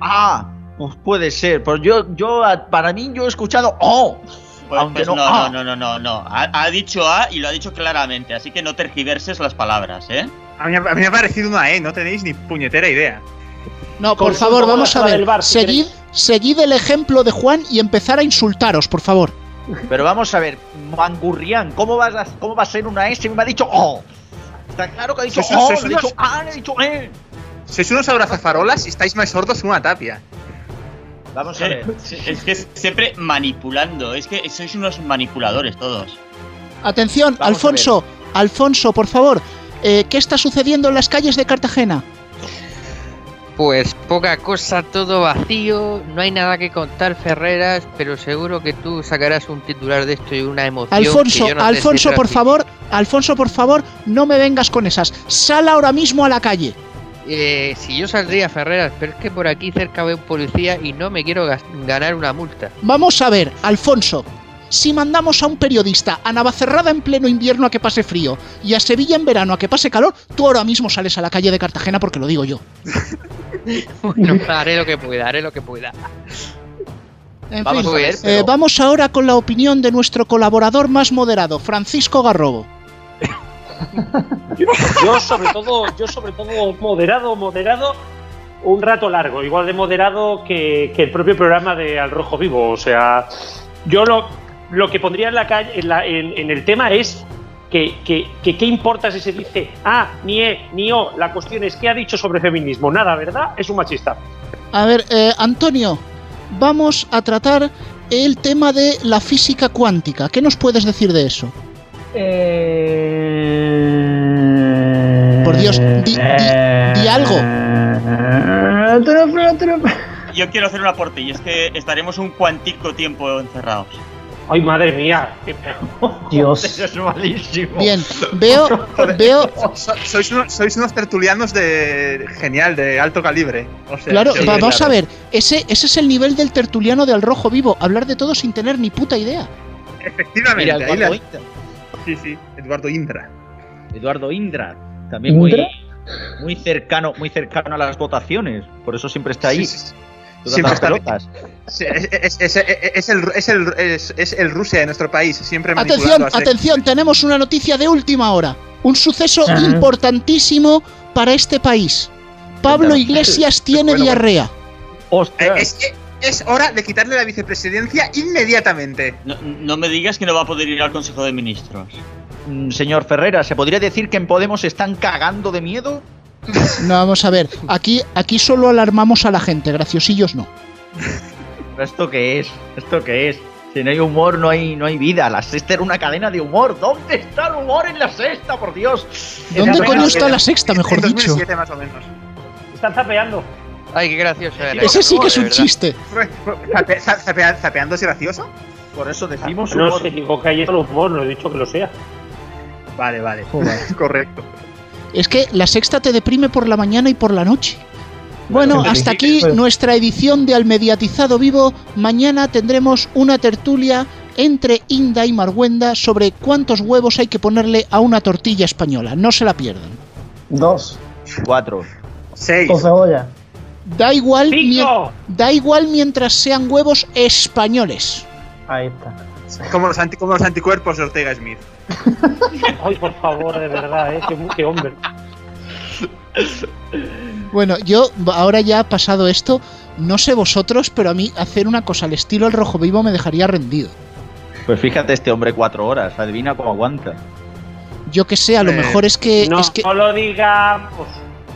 Ah, pues puede ser. Pues yo, yo, para mí, yo he escuchado ¡Oh! Pues, Aunque pues no, no, ah. no, no, no, no, no. Ha, ha dicho A y lo ha dicho claramente, así que no tergiverses las palabras, ¿eh? A mí, a mí me ha parecido una E, no tenéis ni puñetera idea. No, por favor, vamos a ver. bar, si seguid, seguid el ejemplo de Juan y empezar a insultaros, por favor. Pero vamos a ver, Mangurrián, ¿cómo, vas a, ¿cómo va a ser una S? Me ha dicho ¡Oh! Está claro que ha dicho Sois- ¡Oh! sois no ha dicho unos- ¡Ah! dicho ¡Eh! Sois unos abrazafarolas y estáis más sordos que una tapia. Vamos a ver. Es que siempre manipulando, es que sois unos manipuladores todos. Atención, Vamos Alfonso, Alfonso, por favor. eh, ¿Qué está sucediendo en las calles de Cartagena? Pues poca cosa, todo vacío, no hay nada que contar, Ferreras, pero seguro que tú sacarás un titular de esto y una emoción. Alfonso, que yo no te sé Alfonso, por favor, Alfonso, por favor, no me vengas con esas. Sal ahora mismo a la calle. Eh, si yo saldría, Ferreras, pero es que por aquí cerca veo un policía y no me quiero ganar una multa. Vamos a ver, Alfonso. Si mandamos a un periodista a Navacerrada en pleno invierno a que pase frío y a Sevilla en verano a que pase calor, tú ahora mismo sales a la calle de Cartagena porque lo digo yo. Bueno, haré lo que pueda, haré lo que pueda. En Vamos fin, a ver, eh, vamos ahora con la opinión de nuestro colaborador más moderado, Francisco Garrobo. Yo sobre todo, yo sobre todo moderado, moderado, un rato largo, igual de moderado que, que el propio programa de Al Rojo Vivo. O sea, yo lo, lo que pondría en la calle, en, la- en- en el tema es que, que, que qué importa si se dice A, ni E, ni O. La cuestión es qué ha dicho sobre feminismo. Nada, ¿verdad? Es un machista. A ver, eh, Antonio, vamos a tratar el tema de la física cuántica. ¿Qué nos puedes decir de eso? Por Dios, di, di- di algo. Yo quiero hacer un aporte y es que estaremos un cuantico tiempo encerrados. Ay, madre mía. Dios. Eso es malísimo. Bien, veo, veo, So- sois, unos, sois unos tertulianos de genial, de alto calibre. O sea, claro, sí, vamos claro. a ver, ese, ese es el nivel del tertuliano de Al Rojo Vivo, hablar de todo sin tener ni puta idea. Efectivamente, Mira, Eduardo la- Indra. Sí, sí, Eduardo Indra. Eduardo Indra. También muy, ¿Indra? muy cercano, muy cercano a las votaciones. Por eso siempre está ahí. Sí, sí, sí. Todas Siempre está pelotas. Es, es- es- el, es, el, es, es el Rusia de nuestro país, siempre Atención, atención, tenemos una noticia de última hora. Un suceso importantísimo para este país. Pablo. Iglesias tiene Bueno, diarrea. Eh, ¡Ostras! Es, que es hora de quitarle la vicepresidencia inmediatamente. No, no me digas que no va a poder ir al Consejo de Ministros. Mm, Señor Ferrera, ¿se podría decir que en Podemos están cagando de miedo? No, vamos a ver, aquí, aquí solo alarmamos a la gente, graciosillos no. ¿Esto qué es? ¿Esto qué es? Si no hay humor, no hay, no hay vida. La sexta era una cadena de humor. ¿Dónde está el humor en la sexta, por Dios? ¿Dónde coño menos está la sexta, En mejor dicho? 2007 más o menos. Están zapeando. Ay, qué gracioso era. Ese sí que es un verdad. chiste. Zape- za- zapea- ¿Zapeando es gracioso? Por eso decimos No humor. sé, digo que hay el humor, no he dicho que lo sea. Vale, vale. Correcto. Es que la sexta te deprime por la mañana y por la noche. Bueno, hasta aquí pero- nuestra edición de Almediatizado Vivo. Mañana tendremos una tertulia entre Inda y Marguenda sobre cuántos huevos hay que ponerle a una tortilla española. No se la pierdan. Dos. Cuatro. Seis. Con cebolla. Da igual, da igual mientras sean huevos españoles. Ahí está. Como los, anti- como los anticuerpos de Ortega Smith. Ay, por favor, de verdad, ¿eh? Qué, qué hombre. Bueno, yo ahora ya ha pasado esto, no sé vosotros, pero a mí hacer una cosa al estilo el rojo vivo me dejaría rendido. Pues fíjate este hombre cuatro horas. Adivina cómo aguanta. Yo que sé, a lo Eh, mejor es que no, es que no lo digamos.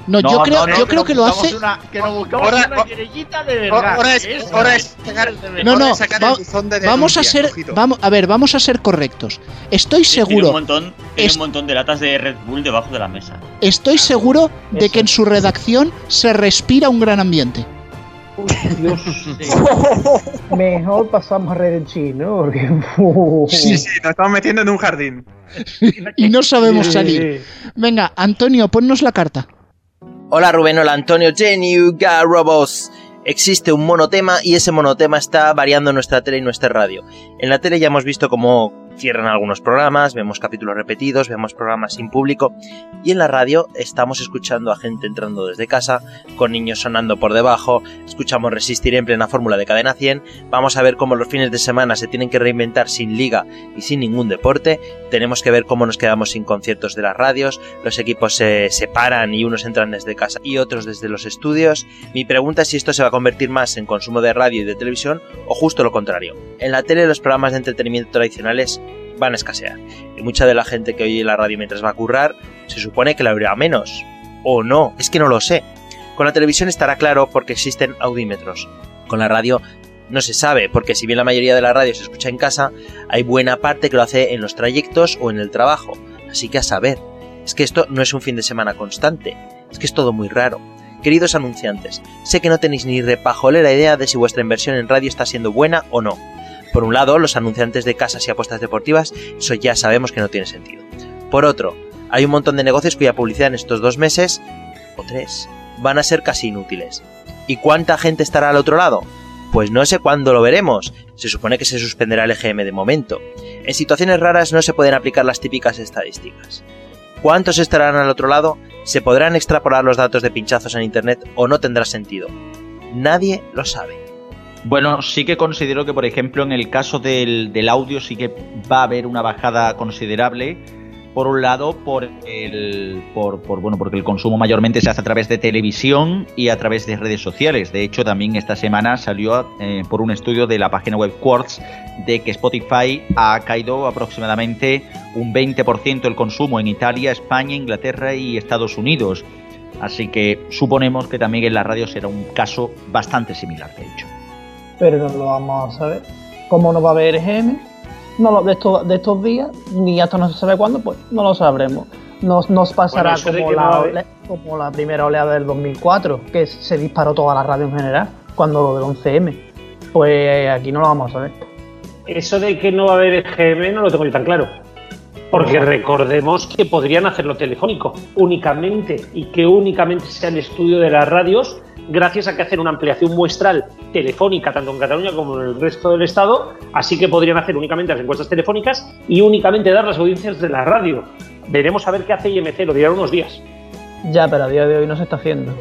No, yo creo no, yo creo que lo hace Una, que nos buscamos Ahora- una querellita de verdad. Ahora es, Eso ahora es sacar, No, ahora no, es sacar el va- buzón de vamos a ser vamos a ver, vamos a ser correctos. Estoy Tiene un seguro, montón, tiene Es- un montón de latas de Red Bull debajo de la mesa. estoy seguro de Eso. que en su redacción se respira un gran ambiente. Dios. Mejor pasamos a Redenchi, ¿no? Porque. uh, Sí, sí, nos estamos metiendo en un jardín. Y no sabemos salir. Venga, Antonio, ponnos la carta. Hola Rubén, hola Antonio, Geniu Garrobos. existe un monotema y ese monotema está variando nuestra tele y nuestra radio. En la tele ya hemos visto cómo cierran algunos programas, vemos capítulos repetidos, vemos programas sin público y en la radio estamos escuchando a gente entrando desde casa, con niños sonando por debajo, escuchamos Resistir en plena fórmula de cadena 100, vamos a ver cómo los fines de semana se tienen que reinventar sin liga y sin ningún deporte, tenemos que ver cómo nos quedamos sin conciertos de las radios, los equipos se separan y unos entran desde casa y otros desde los estudios. Mi pregunta es si esto se va a convertir más en consumo de radio y de televisión o justo lo contrario. En la tele los programas de entretenimiento tradicionales van a escasear. Y mucha de la gente que oye la radio mientras va a currar, se supone que la oirá menos. O no, es que no lo sé. Con la televisión estará claro porque existen audímetros. Con la radio no se sabe, porque si bien la mayoría de la radio se escucha en casa, hay buena parte que lo hace en los trayectos o en el trabajo. Así que a saber, es que esto no es un fin de semana constante, es que es todo muy raro. Queridos anunciantes, sé que no tenéis ni repajolera idea de si vuestra inversión en radio está siendo buena o no. Por un lado, los anunciantes de casas y apuestas deportivas, eso ya sabemos que no tiene sentido. Por otro, hay un montón de negocios cuya publicidad en estos dos meses, o tres, van a ser casi inútiles. ¿Y cuánta gente estará al otro lado? Pues no sé cuándo lo veremos. Se supone que se suspenderá el EGM de momento. En situaciones raras no se pueden aplicar las típicas estadísticas. ¿Cuántos estarán al otro lado? ¿Se podrán extrapolar los datos de pinchazos en Internet o no tendrá sentido? Nadie lo sabe. Bueno, sí que considero que, por ejemplo, en el caso del, del, audio sí que va a haber una bajada considerable. Por un lado, por el, por, por, bueno, porque el consumo mayormente se hace a través de televisión y a través de redes sociales. De hecho, también esta semana salió eh, por un estudio de la página web Quartz de que Spotify ha caído aproximadamente un 20% el consumo en Italia, España, Inglaterra y Estados Unidos. Así que suponemos que también en la radio será un caso bastante similar, de hecho pero no lo vamos a saber. Como no va a haber EGM, no lo, de, estos, de estos días, ni hasta no se sabe cuándo, pues no lo sabremos. Nos, nos pasará bueno, como, la, como la primera oleada del 2004, que se disparó toda la radio en general, cuando lo del 11M. Pues aquí no lo vamos a saber. Eso de que no va a haber EGM no lo tengo yo tan claro. Porque recordemos que podrían hacerlo telefónico únicamente y que únicamente sea el estudio de las radios gracias a que hacen una ampliación muestral telefónica tanto en Cataluña como en el resto del Estado, así que podrían hacer únicamente las encuestas telefónicas y únicamente dar las audiencias de la radio. Veremos a ver qué hace IMC, lo dirán unos días. Ya, pero a día de hoy no se está haciendo.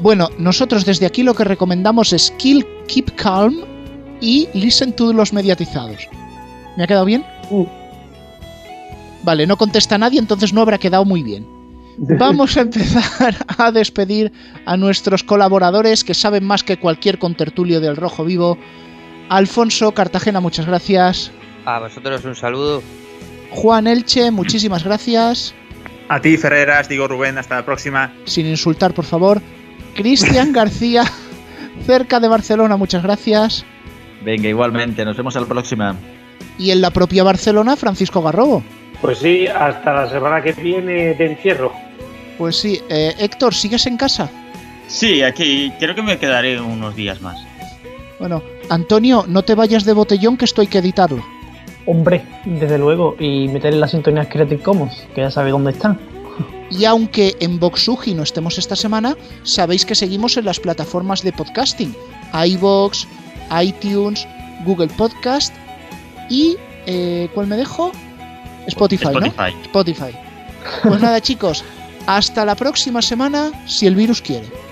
Bueno, nosotros desde aquí lo que recomendamos es Kill, Keep Calm y Listen to los mediatizados. ¿Me ha quedado bien? Uh. Vale, no contesta nadie, entonces no habrá quedado muy bien. Vamos a empezar a despedir a nuestros colaboradores que saben más que cualquier contertulio del Rojo Vivo. Alfonso Cartagena, muchas gracias. A vosotros un saludo. Juan Elche, muchísimas gracias. A ti, Ferreras, digo Rubén, hasta la próxima. Sin insultar, por favor. Cristian García, cerca de Barcelona, muchas gracias. Venga, igualmente, nos vemos a la próxima. Y en la propia Barcelona, Francisco Garrobo. Pues sí, hasta la semana que viene de encierro. Pues sí, eh, Héctor, ¿sigues en casa? Sí, aquí creo que me quedaré unos días más. Bueno, Antonio, no te vayas de botellón que esto hay que editarlo. Hombre, desde luego, y meter en las sintonías Creative Commons, que ya sabe dónde están. Y aunque en Voxuji no estemos esta semana, sabéis que seguimos en las plataformas de podcasting: iBox, iTunes, Google Podcast y. Eh, ¿Cuál me dejo? Spotify, Spotify. ¿no? Spotify. Pues nada, chicos, hasta la próxima semana, si el virus quiere.